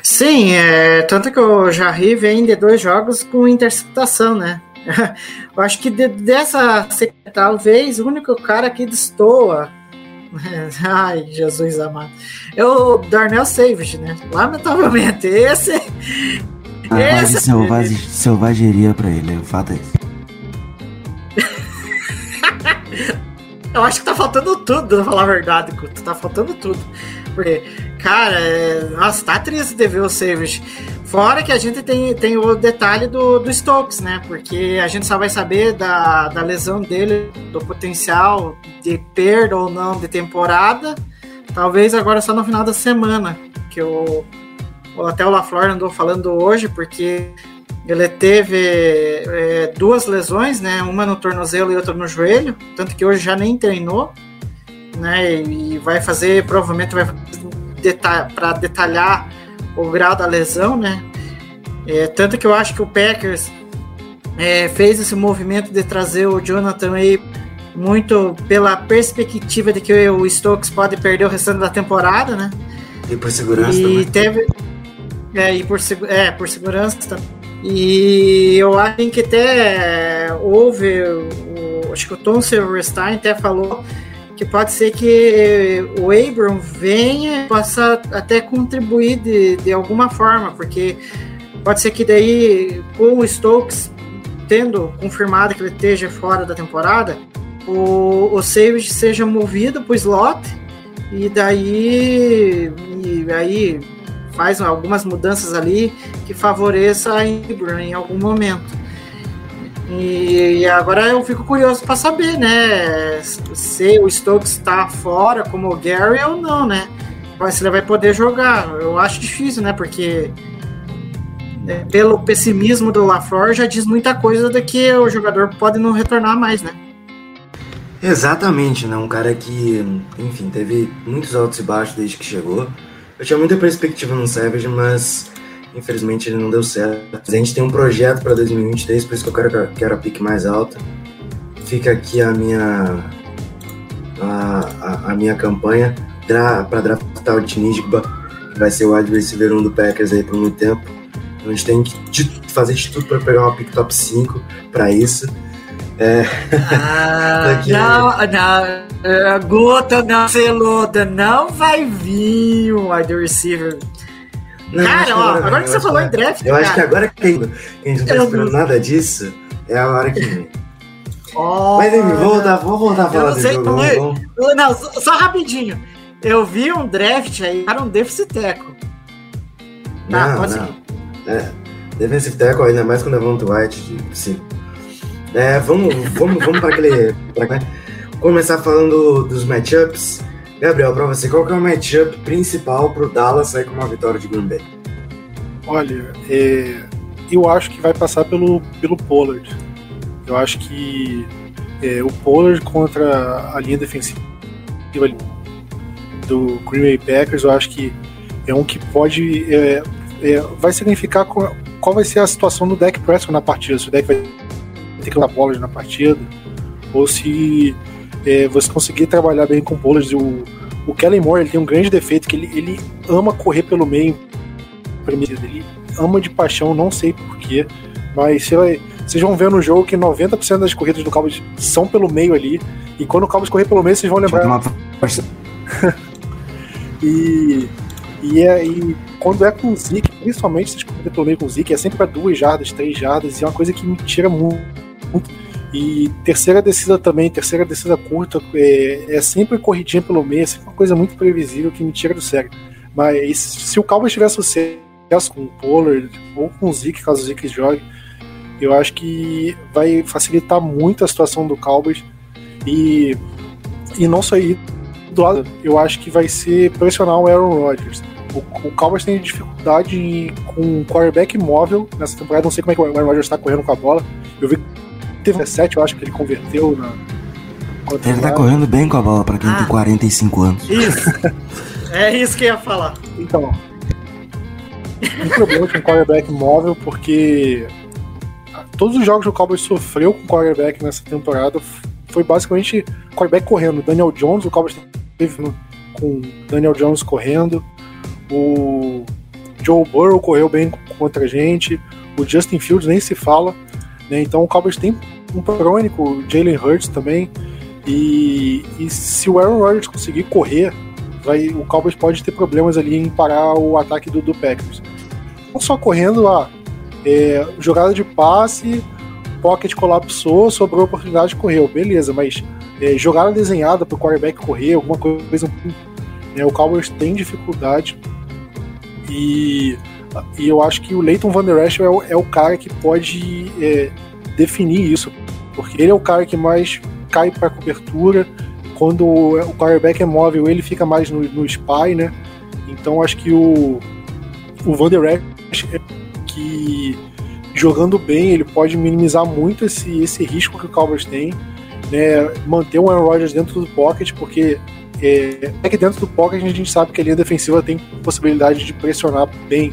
Sim, é, tanto que o Jarry vem de dois jogos com interceptação, né? Eu acho que de- dessa talvez o único cara que destoa. Ai, Jesus amado. É o Darnell Savage, né? Lamentavelmente. Esse. A de esse selvagem, selvageria pra ele, o fato é esse. Eu acho que tá faltando tudo, pra falar a verdade, Guto. Tá faltando tudo. Porque, cara, é... nossa, tá triste de ver o Savage. Fora que a gente tem, tem o detalhe do, do Stokes, né? Porque a gente só vai saber da, da lesão dele, do potencial de perda ou não de temporada. Talvez agora só no final da semana. Que o, até o LaFleur andou falando hoje, porque ele teve é, duas lesões, né? Uma no tornozelo e outra no joelho, tanto que hoje já nem treinou, né? E vai fazer, provavelmente vai deta para detalhar o grau da lesão, né? É, tanto que eu acho que o Packers é, fez esse movimento de trazer o Jonathan aí muito pela perspectiva de que o Stokes pode perder o restante da temporada, né? E por segurança E também. teve. É, e por, é, por segurança também. E eu acho que até houve. O, acho que o Tom Silverstein até falou que pode ser que o Abram venha e possa até contribuir de, de alguma forma, porque pode ser que daí, com o Stokes tendo confirmado que ele esteja fora da temporada, o, o Savage seja movido para o slot e daí e aí faz algumas mudanças ali que favoreça a Ingram em algum momento. E, e agora eu fico curioso para saber, né, se o Stokes está fora como o Gary ou não, né? Se ele vai poder jogar. Eu acho difícil, né? Porque né, pelo pessimismo do LaFleur já diz muita coisa de que o jogador pode não retornar mais, né? Exatamente, né? Um cara que, enfim, teve muitos altos e baixos desde que chegou. Eu tinha muita perspectiva no Savage, mas infelizmente ele não deu certo. A gente tem um projeto para 2023, por isso que eu quero, quero a pique mais alta. Fica aqui a minha a, a, a minha campanha dra, para draftar o Tinigba, que vai ser o wide receiver 1 do Packers aí por muito tempo. Então a gente tem que fazer de tudo para pegar uma pick top 5 para isso. Ah, Daqui- não, não, é, Gota não celuda, não vai vir o wide receiver. Não, cara, ó, agora eu que você falou que em draft, Eu acho que cara, agora que a gente não tá esperando não- nada disso, é a hora que vem. ó, Mas enfim, vamos voltar, vamos voltar a falar não do sei jogo. como Vamos, é. vamos. Não, só, só rapidinho. Eu vi um draft aí, era um deficit teco. Tá, Não, pode não. É, defensive tackle, ainda mais quando é Vonto White, sim. É, vamos, vamos, vamos para aquele. Pra, cá. Começar falando dos matchups. Gabriel, pra você, qual que é o matchup principal pro Dallas sair com uma vitória de Green Bay? Olha, é, eu acho que vai passar pelo, pelo Pollard. Eu acho que é, o Pollard contra a linha defensiva do Green Bay Packers, eu acho que é um que pode. é, é, vai significar qual, qual vai ser a situação do Dak Prescott na partida. Se o Dak vai ter que dar Pollard na partida, ou se é, você conseguir trabalhar bem com o Pollard. O, o Kellen Moore ele tem um grande defeito que ele, ele ama correr pelo meio primeiro ele ama de paixão, não sei porquê, mas vocês vão ver no jogo que 90% das corridas do Cowboys são pelo meio ali, e quando o Cowboys correr pelo meio, vocês vão lembrar. E, e, é, e quando é com o Zeke, principalmente vocês correm pelo meio com o Zeke, é sempre para duas jardas, três jardas, e é uma coisa que me tira muito. muito. E terceira descida também, terceira descida curta, é, é sempre corridinha pelo meio, é sempre uma coisa muito previsível que me tira do sério. Mas se o Cowboys tiver sucesso com o Pollard ou com o Zeke, caso o Zeke jogue, eu acho que vai facilitar muito a situação do Cowboys. E e não só aí do lado, eu acho que vai ser pressionar o Aaron Rodgers. O, o Cowboys tem dificuldade com um quarterback móvel nessa temporada. Não sei como é que o Aaron Rodgers está correndo com a bola. Eu vi teve 17, eu acho que ele converteu na. Ele tá correndo bem com a bola pra quem Ah. tem 45 anos. Isso. é isso que eu ia falar. Então. Um problema com o quarterback móvel, porque todos os jogos que o Cowboys sofreu com o quarterback nessa temporada foi basicamente quarterback correndo. Daniel Jones, o Cowboys teve no- com Daniel Jones correndo. O Joe Burrow correu bem contra a gente. O Justin Fields nem se fala. né? Então o Cowboys tem um crônico, o Jalen Hurts também. E, e se o Aaron Rodgers conseguir correr, vai, o Cowboys pode ter problemas ali em parar o ataque do, do Packers. Não só correndo, ah, é, jogada de passe, pocket colapsou, sobrou oportunidade de correr, beleza, mas é, jogada desenhada para o quarterback correr, alguma coisa. né, o Cowboys tem dificuldade e, e eu acho que o Leighton Van Der Esch é, o- é o cara que pode é, definir isso, porque ele é o cara que mais cai para cobertura. Quando o quarterback é móvel, ele fica mais no, no spy, né? Então acho que o, o Van Der Esch é que jogando bem, ele pode minimizar muito esse, esse risco que o Cowboys tem, né? Manter o Aaron Rodgers dentro do pocket, porque é, é que dentro do pocket a gente sabe que a linha defensiva tem possibilidade de pressionar bem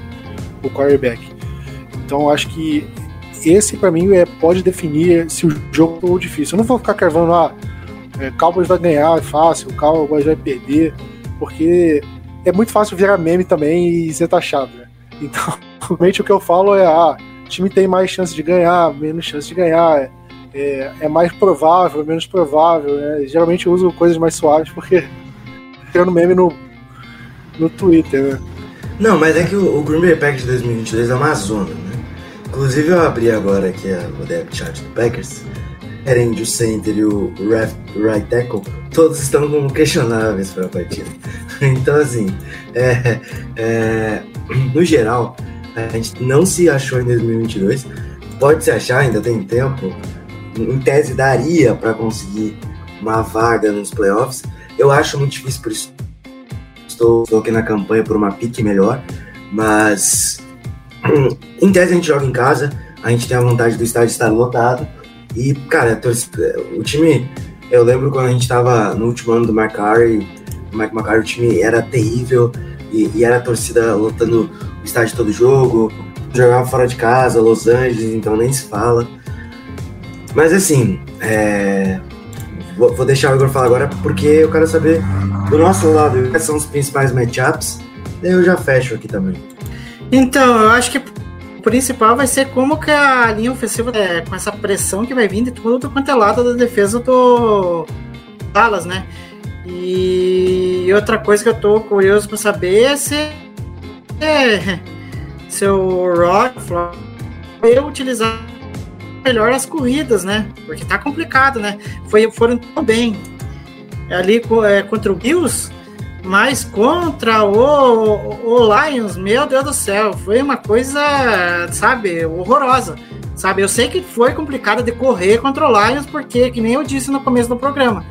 o quarterback. Então acho que esse para mim é, pode definir se o jogo for difícil. Eu não vou ficar carvando, ah, é, Cowboys vai ganhar, é fácil, o Cowboys vai perder, porque é muito fácil virar meme também e ser taxado, né? Então, realmente o que eu falo é, ah, o time tem mais chance de ganhar, menos chance de ganhar, é, é mais provável, menos provável, né? Geralmente eu uso coisas mais suaves porque criando meme no, no Twitter, né? Não, mas é que o, o Green Bay Packers de 2022 é uma zona, né? Inclusive eu abri agora aqui a, o depth chart do Packers. Erend, o center e o right tackle, todos estão como questionáveis para a partida. Então, assim, é, é, no geral, a gente não se achou em 2022. Pode se achar, ainda tem tempo. Em tese, daria para conseguir uma vaga nos playoffs. Eu acho muito difícil, por isso estou, estou aqui na campanha por uma pique melhor. Mas, em tese, a gente joga em casa. A gente tem a vontade do estádio estar lotado. E, cara, torcida- o time. Eu lembro quando a gente tava no último ano do McCarry, o Mike McCarry, o time era terrível e, e era a torcida lotando o estádio todo jogo, jogava fora de casa, Los Angeles, então nem se fala. Mas assim, é, vou, vou deixar o Igor falar agora porque eu quero saber do nosso lado quais são os principais matchups, daí eu já fecho aqui também. Então, eu acho que o principal vai ser como que a linha ofensiva, é, com essa pressão que vai vir de tudo quanto é lado da defesa do Dallas, né? E outra coisa que eu tô curioso para saber é se, é, se o Rock vai utilizar melhor as corridas, né? Porque tá complicado, né? Foi, foram tão bem ali é, contra o Bills, mas contra o, o Lions, meu Deus do céu, foi uma coisa, sabe, horrorosa. Sabe, eu sei que foi complicado de correr contra o Lions, porque, que nem eu disse no começo do programa,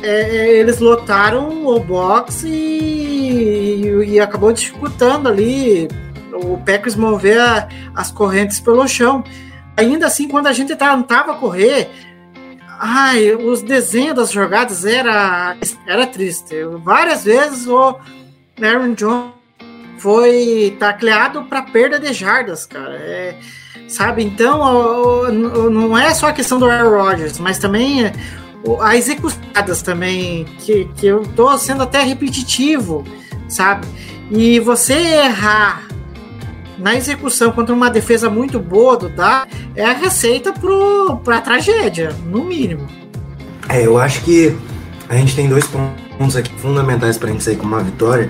é, eles lotaram o box e, e acabou dificultando ali o Packers mover a- as correntes pelo chão. Ainda assim, quando a gente tentava correr, ai, os desenhos das jogadas era, era triste. Várias vezes o Aaron Jones foi tacleado para perda de jardas, cara. É, sabe? Então, o- o- não é só a questão do Aaron Rodgers, mas também é, o- as executadas também, que, que eu tô sendo até repetitivo, sabe? E você errar na execução contra uma defesa muito boa do Dallas é a receita pro, pra tragédia, no mínimo. É, eu acho que a gente tem dois pontos aqui fundamentais pra gente sair com uma vitória.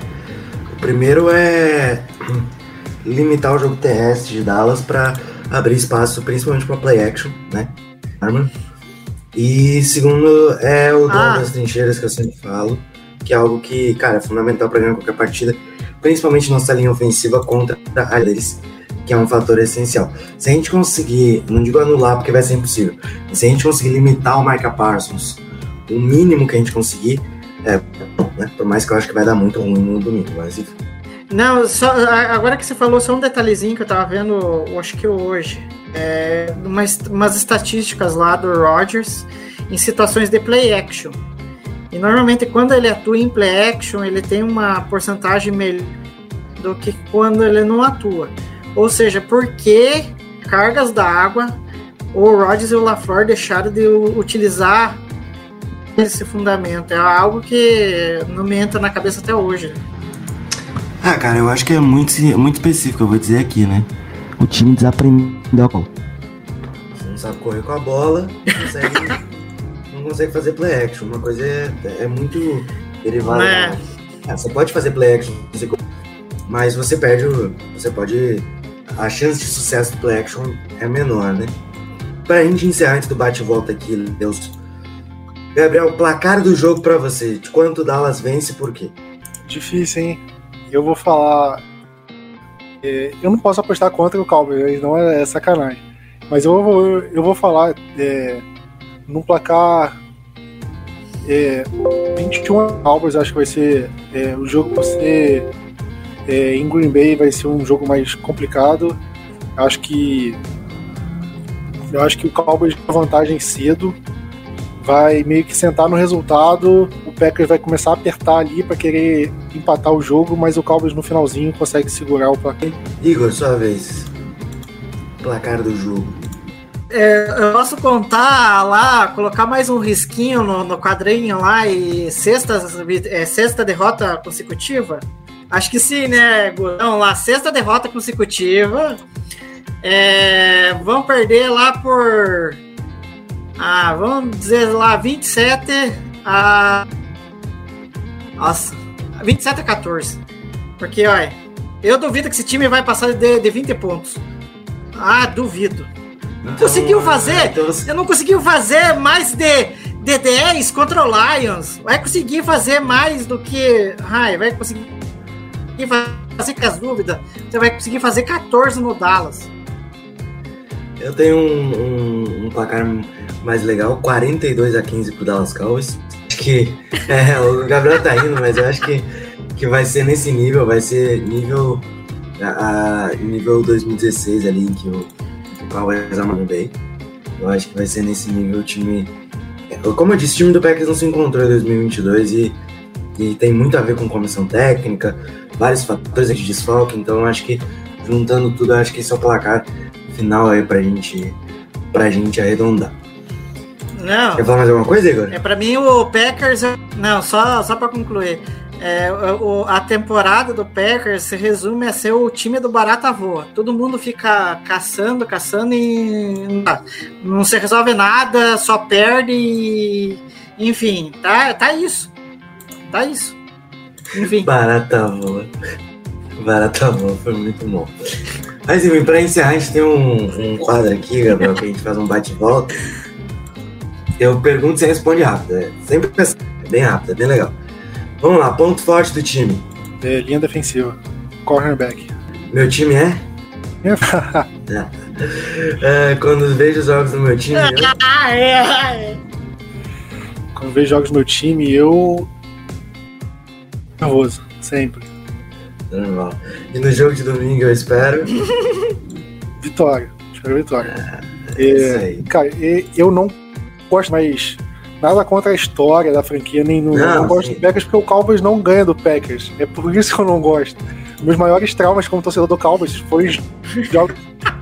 O primeiro é limitar o jogo terrestre de Dallas pra abrir espaço, principalmente pra play action, né? Arma. E segundo é o dono Ah. das trincheiras que eu sempre falo, que é algo que, cara, é fundamental pra ganhar qualquer partida, principalmente nossa linha ofensiva contra a deles, que é um fator essencial. Se a gente conseguir, não digo anular porque vai ser impossível, mas se a gente conseguir limitar o Micah Parsons o mínimo que a gente conseguir. É, né? Por mais que eu acho que vai dar muito ruim no domingo, mas enfim. Não, só, agora que você falou, só um detalhezinho que eu tava vendo, eu acho que hoje. É, umas, umas estatísticas lá do Rodgers em situações de play action. E normalmente quando ele atua em play action, ele tem uma porcentagem melhor do que quando ele não atua. Ou seja, por que cargas da água o Rodgers e o LaFleur deixaram de utilizar esse fundamento? É algo que não me entra na cabeça até hoje. Ah, cara, eu acho que é muito, muito específico, eu vou dizer aqui, né? O time desaprendeu a bola. Você não sabe correr com a bola, não consegue, não consegue fazer play action. Uma coisa é, é muito derivada. Né? Ah, você pode fazer play action, você- mas você perde o. Você pode. A chance de sucesso do play action é menor, né? Pra gente encerrar antes do bate e volta aqui, Deus. Gabriel, placar do jogo pra você. De quanto Dallas vence e por quê? Difícil, hein? Eu vou falar. é, eu não posso apostar contra o Cowboys, não é, é sacanagem. Mas eu vou, eu vou falar é, num placar é, 21 Cowboys, acho que vai ser é, o jogo por ser é, em Green Bay vai ser um jogo mais complicado. Acho que eu acho que o Cowboys tem vantagem cedo vai meio que sentar no resultado, o Packers vai começar a apertar ali para querer empatar o jogo, mas o Cowboys no finalzinho consegue segurar o placar. Igor, sua vez. Placar do jogo. Eu posso contar lá, colocar mais um risquinho no, no quadrinho lá e sexta, é, sexta derrota consecutiva? Acho que sim, né, Gudão? Lá, sexta derrota consecutiva. É, vão perder lá por. Ah, vamos dizer lá, 27 a. Nossa, 27 a 14. Porque, olha, eu duvido que esse time vai passar de, de 20 pontos. Ah, duvido. Conseguiu fazer? Então, você- Eu não conseguiu fazer mais de, de 10 contra o Lions. Vai conseguir fazer mais do que. Ai, vai conseguir fazer com as dúvidas. Você vai conseguir fazer 14 no Dallas. Eu tenho um, um- um placar mais legal, 42 a 15 pro Dallas Cowboys. Acho que é, o Gabriel tá indo, mas eu acho que, que vai ser nesse nível, vai ser nível a, a- nível 2016 ali em que o, o Cowboys amarrou bem. Eu acho que vai ser nesse nível o time. é, Como eu disse, o time do Packers não se encontrou em 2022 e, e tem muito a ver com comissão técnica, vários fatores de desfalque, então eu acho que juntando tudo, eu acho que esse é o placar final aí pra gente, pra gente arredondar. Não. Quer falar mais alguma coisa, Igor? É para mim o Packers. Não, só só para concluir. É, o- a temporada do Packers se resume a ser o time do barata voa. Todo mundo fica caçando, caçando e não- se resolve nada, só perde e enfim, tá, tá isso. Tá isso. Enfim. Barata voa. Barata voa, foi muito bom. Mas enfim, pra encerrar, a gente tem um, um quadro aqui, Gabriel, que a gente faz um bate-volta. Eu pergunto e você responde rápido. É sempre assim, é bem rápido, é bem legal. Vamos lá, ponto forte do time. É, linha defensiva, cornerback. Meu time é? É, quando vejo os jogos do meu time, eu... Ah, é, é. Quando vejo jogos do meu time, eu. nervoso, sempre. Normal. E no jogo de domingo eu espero. Vitória, espero vitória. É isso aí. Cara, eu não gosto mais nada contra a história da franquia, nem no, Não, não, gosto sim. do Packers porque o Cowboys não ganha do Packers. É por isso que eu não gosto. Meus maiores traumas como torcedor do Cowboys foi jogos.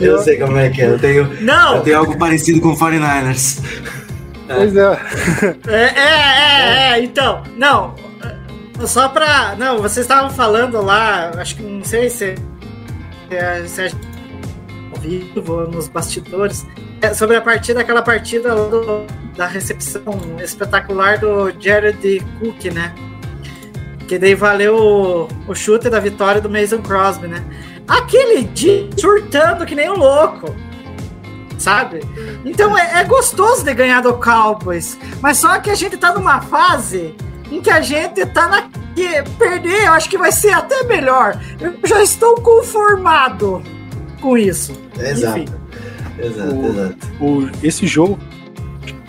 Eu sei como é que é. Eu tenho, eu Não! tenho algo parecido com 49ers. Pois é. É, é, é, é, então, não, só pra, não, vocês estavam falando lá, acho que, não sei se, se, se a gente ao vivo, nos bastidores, é, sobre a partida, aquela partida do- da recepção espetacular do Jared Cook, né, que daí valeu o, o chute da vitória do Mason Crosby, né, aquele dia surtando que nem um louco, sabe? Então é, é gostoso de ganhar do Cowboys, mas só que a gente tá numa fase em que a gente tá na. que perder, eu acho que vai ser até melhor. Eu já estou conformado com isso. Exato. Enfim. Exato, O- exato. O, esse jogo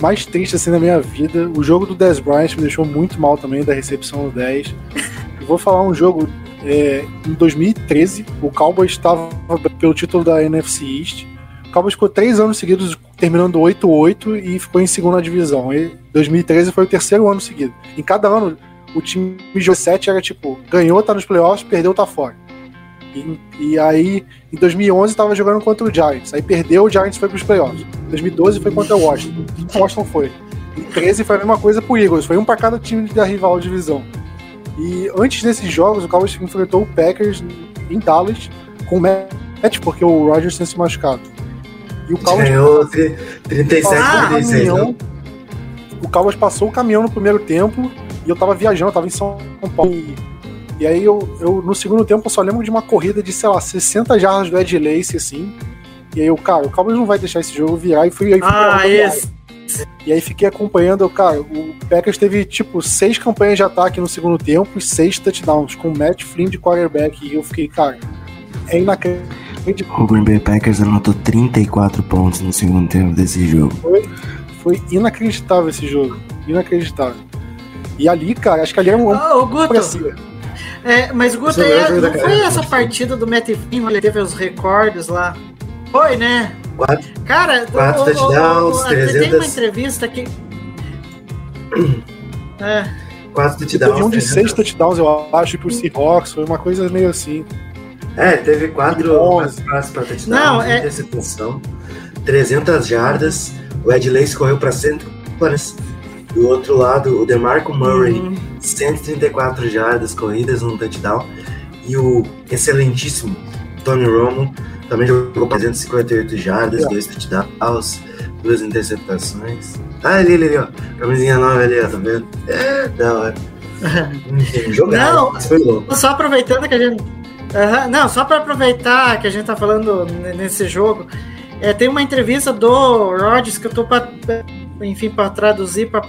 mais triste assim na minha vida. O jogo do Dez Bryant me deixou muito mal também, da recepção do 10. Eu vou falar um jogo. é, em 2013, o Cowboys estava pelo título da NFC East. O Cowboys ficou três anos seguidos terminando 8-8 e ficou em segunda divisão. E 2013 foi o terceiro ano seguido. Em cada ano, o time de 7 era tipo, ganhou, tá nos playoffs, perdeu, tá fora. E, e aí, em 2011, tava jogando contra o Giants. Aí perdeu, o Giants foi pros playoffs. Em 2012 foi contra o Washington. O Washington foi. Em 13 foi a mesma coisa pro Eagles. Foi um pra cada time da rival divisão. E antes desses jogos, o Cowboys enfrentou o Packers em Dallas com o match, porque o Rodgers tinha se machucado. E o Cowboys Ganhou tri- 37 Ah, a 36, caminhão. não? O Cowboys passou o caminhão no primeiro tempo e eu tava viajando, eu tava em São Paulo. E, e aí eu, eu, no segundo tempo, eu só lembro de uma corrida de, sei lá, 60 jardas do Ed Lace, assim. E aí eu, cara, o Cowboys não vai deixar esse jogo virar e fui aí fui Ah, pra- esse. E aí fiquei acompanhando, cara, o Packers teve, tipo, seis campanhas de ataque no segundo tempo e seis touchdowns, com o Matt Flynn de quarterback. E eu fiquei, cara, é inacreditável. O Green Bay Packers anotou 34 pontos no segundo tempo desse jogo. Foi inacreditável esse jogo. Inacreditável. E ali, cara, acho que ali era um. Ô, Guto, pra cima. É, mas Guto, Você é, lembra não da- foi essa partida do Matt Flynn, ele teve os recordes lá? Foi, né? Quatro, Cara, Quatro o- o- o- touchdowns, o- Tem 300. uma entrevista que. É, quatro Teve touchdowns. um de 300. seis touchdowns, eu acho, pro Seahawks. Foi uma coisa meio assim. É, teve quatro passes para touchdown, Não, não, é- interceptação, 300 jardas. O Ed Lace correu para 140. Do outro lado, o DeMarco Murray, Uhum. 134 jardas corridas, um touchdown. E o excelentíssimo Tony Romo também jogou para 358 jardas, É. dois touchdowns, duas interceptações. Ah, ali, ali, ali, ó. Camisinha nova ali, ó, tá vendo? É, da hora. Jogado. Não. Foi louco. Só aproveitando que a gente. Aham, não, só para aproveitar que a gente tá falando nesse jogo, é, tem uma entrevista do Rodgers que eu tô para enfim, para traduzir para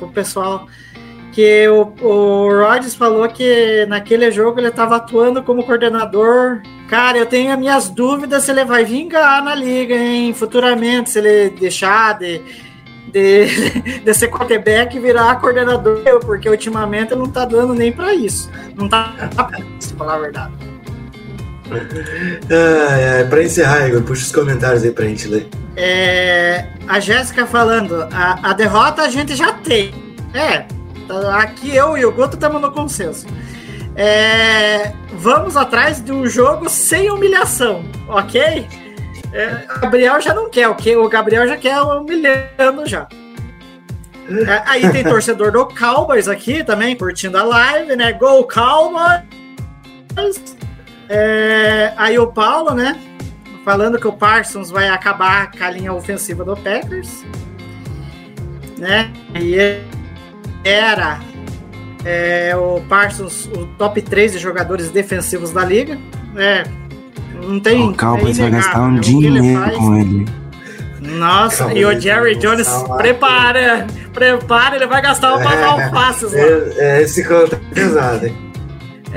o pessoal. Que o, o Rodgers falou que naquele jogo ele estava atuando como coordenador. Cara, eu tenho as minhas dúvidas se ele vai vingar na liga, hein? Futuramente, se ele deixar de, de, de ser quarterback e virar coordenador, porque ultimamente não tá dando nem para isso. Não tá pra isso, falar a verdade. Ah, é, pra encerrar, Igor, puxa os comentários aí pra gente ler. É, a Jéssica falando, a, a derrota a gente já tem. É, tá- aqui eu e o Guto estamos no consenso. É, vamos atrás de um jogo sem humilhação, ok? É, Gabriel já não quer, ok? O Gabriel já quer humilhando já. É, aí tem torcedor do Cowboys aqui também, curtindo a live, né? Go Cowboys! É, aí o Paulo, né? Falando que o Parsons vai acabar com a linha ofensiva do Packers. Né? E ele era é, o Parsons o top 3 de jogadores defensivos da liga. É, não tem. o Cowboys é vai gastar um né? Ele dinheiro com ele. Nossa, Calma e o Jerry Jones, prepara, prepara, ele vai gastar umas É. alfaces lá. É, é, esse conta é pesado, hein?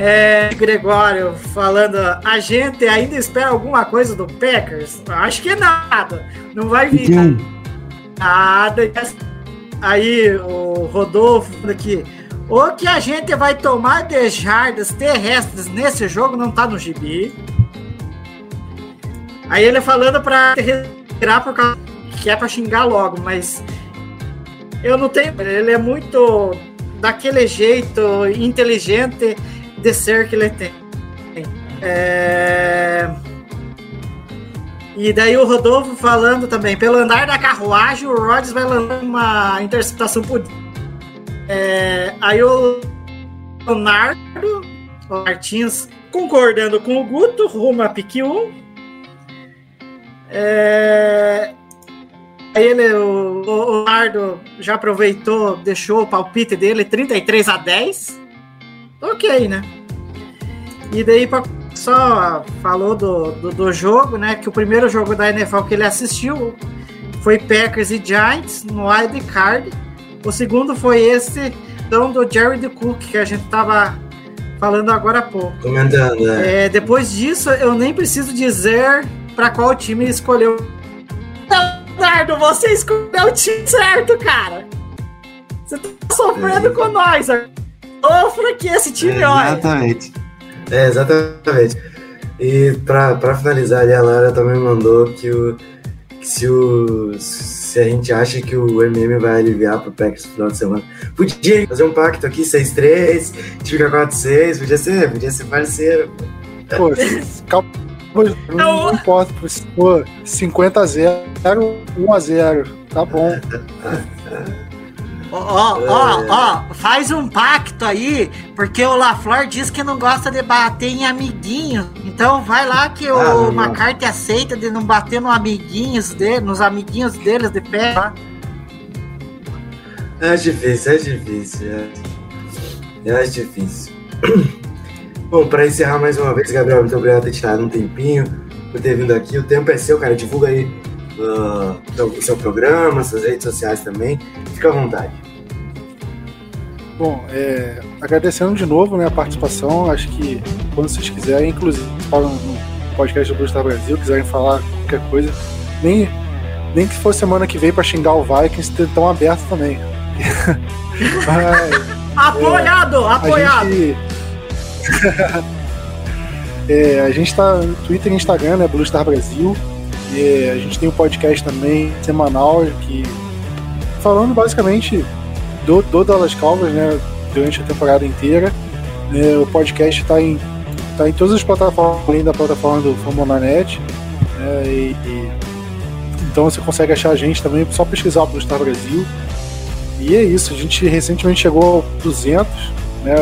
É, Gregório falando, a gente ainda espera alguma coisa do Packers? Acho que nada. Não vai vir Então, nada. Aí o Rodolfo falando aqui. O que a gente vai tomar de jardas terrestres nesse jogo não tá no gibi. Aí ele falando pra retirar por causa que é pra xingar logo, mas eu não tenho. Ele é muito daquele jeito inteligente de ser que ele tem. É... E daí o Rodolfo falando também, pelo andar da carruagem, o Rodgers vai lançar uma interceptação por. É... Aí o Leonardo o Martins concordando com o Guto, rumo a pique 1. É... Aí ele, o, o Leonardo já aproveitou, deixou o palpite dele 33 a 10. Ok, né? E daí pra, só falou do, do, do jogo, né? Que o primeiro jogo da NFL que ele assistiu foi Packers e Giants no Wild Card. O segundo foi esse então, do Jerry Cook, que a gente tava falando agora há pouco. Comentando, né? É, depois disso, eu nem preciso dizer para qual time ele escolheu. Leonardo Eduardo, você escolheu o time certo, cara. Você tá sofrendo É. com nós. Sofra que esse time, olha. Exatamente. É, exatamente. E pra, pra finalizar ali, a Lara também mandou que, o, que se, o, se a gente acha que o MM vai aliviar pro Packers no final de semana. Podia fazer um pacto aqui, 6-3, fica 4-6, podia ser, podia ser parceiro. Pô, calma. Não, não importa, se for 50 a 0, 1 a 0, tá bom. Ó, ó, ó, ó, faz um pacto aí, porque o LaFleur diz que não gosta de bater em amiguinho. Então vai lá que Ah, o não. McCarthy aceita de não bater no amiguinhos dele, nos amiguinhos deles de pé. tá? É difícil, é difícil. É, é difícil. Bom, pra encerrar mais uma vez, Gabriel, muito obrigado por ter tirado um tempinho, por ter vindo aqui. O tempo é seu, cara. Divulga aí ah, o seu programa, suas redes sociais também. Fica à vontade. Bom, é, agradecendo de novo né, a participação, acho que quando vocês quiserem, inclusive falam no podcast do Blue Star Brasil, quiserem falar qualquer coisa, nem, nem que for semana que vem pra xingar o Vikings, estão abertos também. Mas, Apoiado, a apoiado. gente. É, a gente tá no Twitter e Instagram, né? Blue Star Brasil. E a gente tem um podcast também semanal que falando basicamente do, do Dallas Cowboys, né? Durante a temporada inteira. É, o podcast está em, tá em todas as plataformas, além da plataforma do Famonanet. Né, e, e- então você consegue achar a gente também, só pesquisar o Blue Star Brasil. E é isso, a gente recentemente chegou ao 200, né?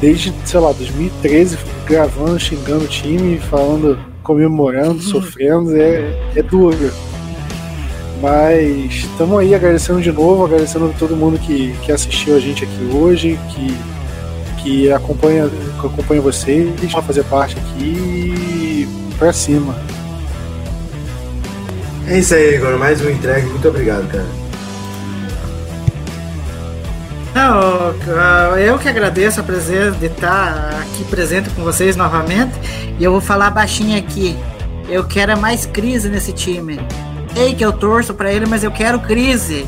Desde, sei lá, 2013, gravando, xingando o time, falando, comemorando, sofrendo, é, é duro. Mas estamos aí agradecendo de novo, agradecendo a todo mundo que, que assistiu a gente aqui hoje, que, que acompanha, que acompanha vocês, para fazer parte aqui pra cima. É isso aí, Igor. Mais um entregue. Muito obrigado, cara. Não, eu que agradeço a presença de estar aqui presente com vocês novamente. E eu vou falar baixinho aqui. Eu quero é mais crise nesse time. Sei que eu torço pra ele, mas eu quero crise.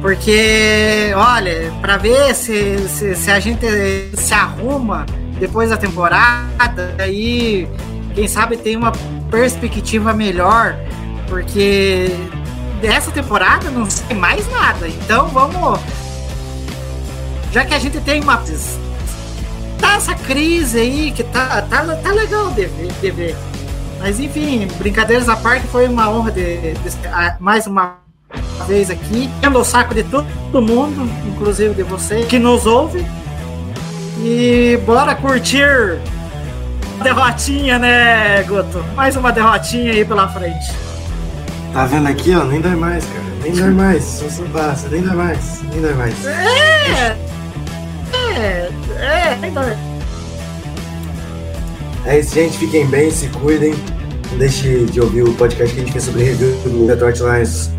Porque, olha, pra ver se, se, se a gente se arruma depois da temporada, aí quem sabe tem uma perspectiva melhor. Porque dessa temporada não sei mais nada. Então vamos já que a gente tem uma tá essa crise aí que tá, tá, tá legal de ver, de ver. Mas enfim, brincadeiras à parte, foi uma honra de, de- mais uma vez aqui, tendo o saco de todo mundo, inclusive de você que nos ouve. E bora curtir a derrotinha, né, Guto? Mais uma derrotinha aí pela frente. Tá vendo aqui, ó? Nem dói mais, cara. Nem dói mais. Só passa. Nem dói mais. Nem dói mais. É, é, é, então, É isso, gente. Fiquem bem, se cuidem. Não deixe de ouvir o podcast que a gente fez sobre review do Detroit Lions.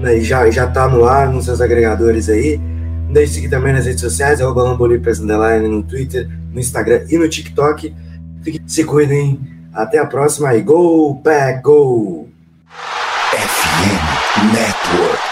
Né, e já, já tá no ar nos seus agregadores aí. Não deixe de seguir também nas redes sociais, arroba Lambolipers Underline no Twitter, no Instagram e no TikTok. Fiquem, se cuidem. Até a próxima e go, pack, go! FM Network.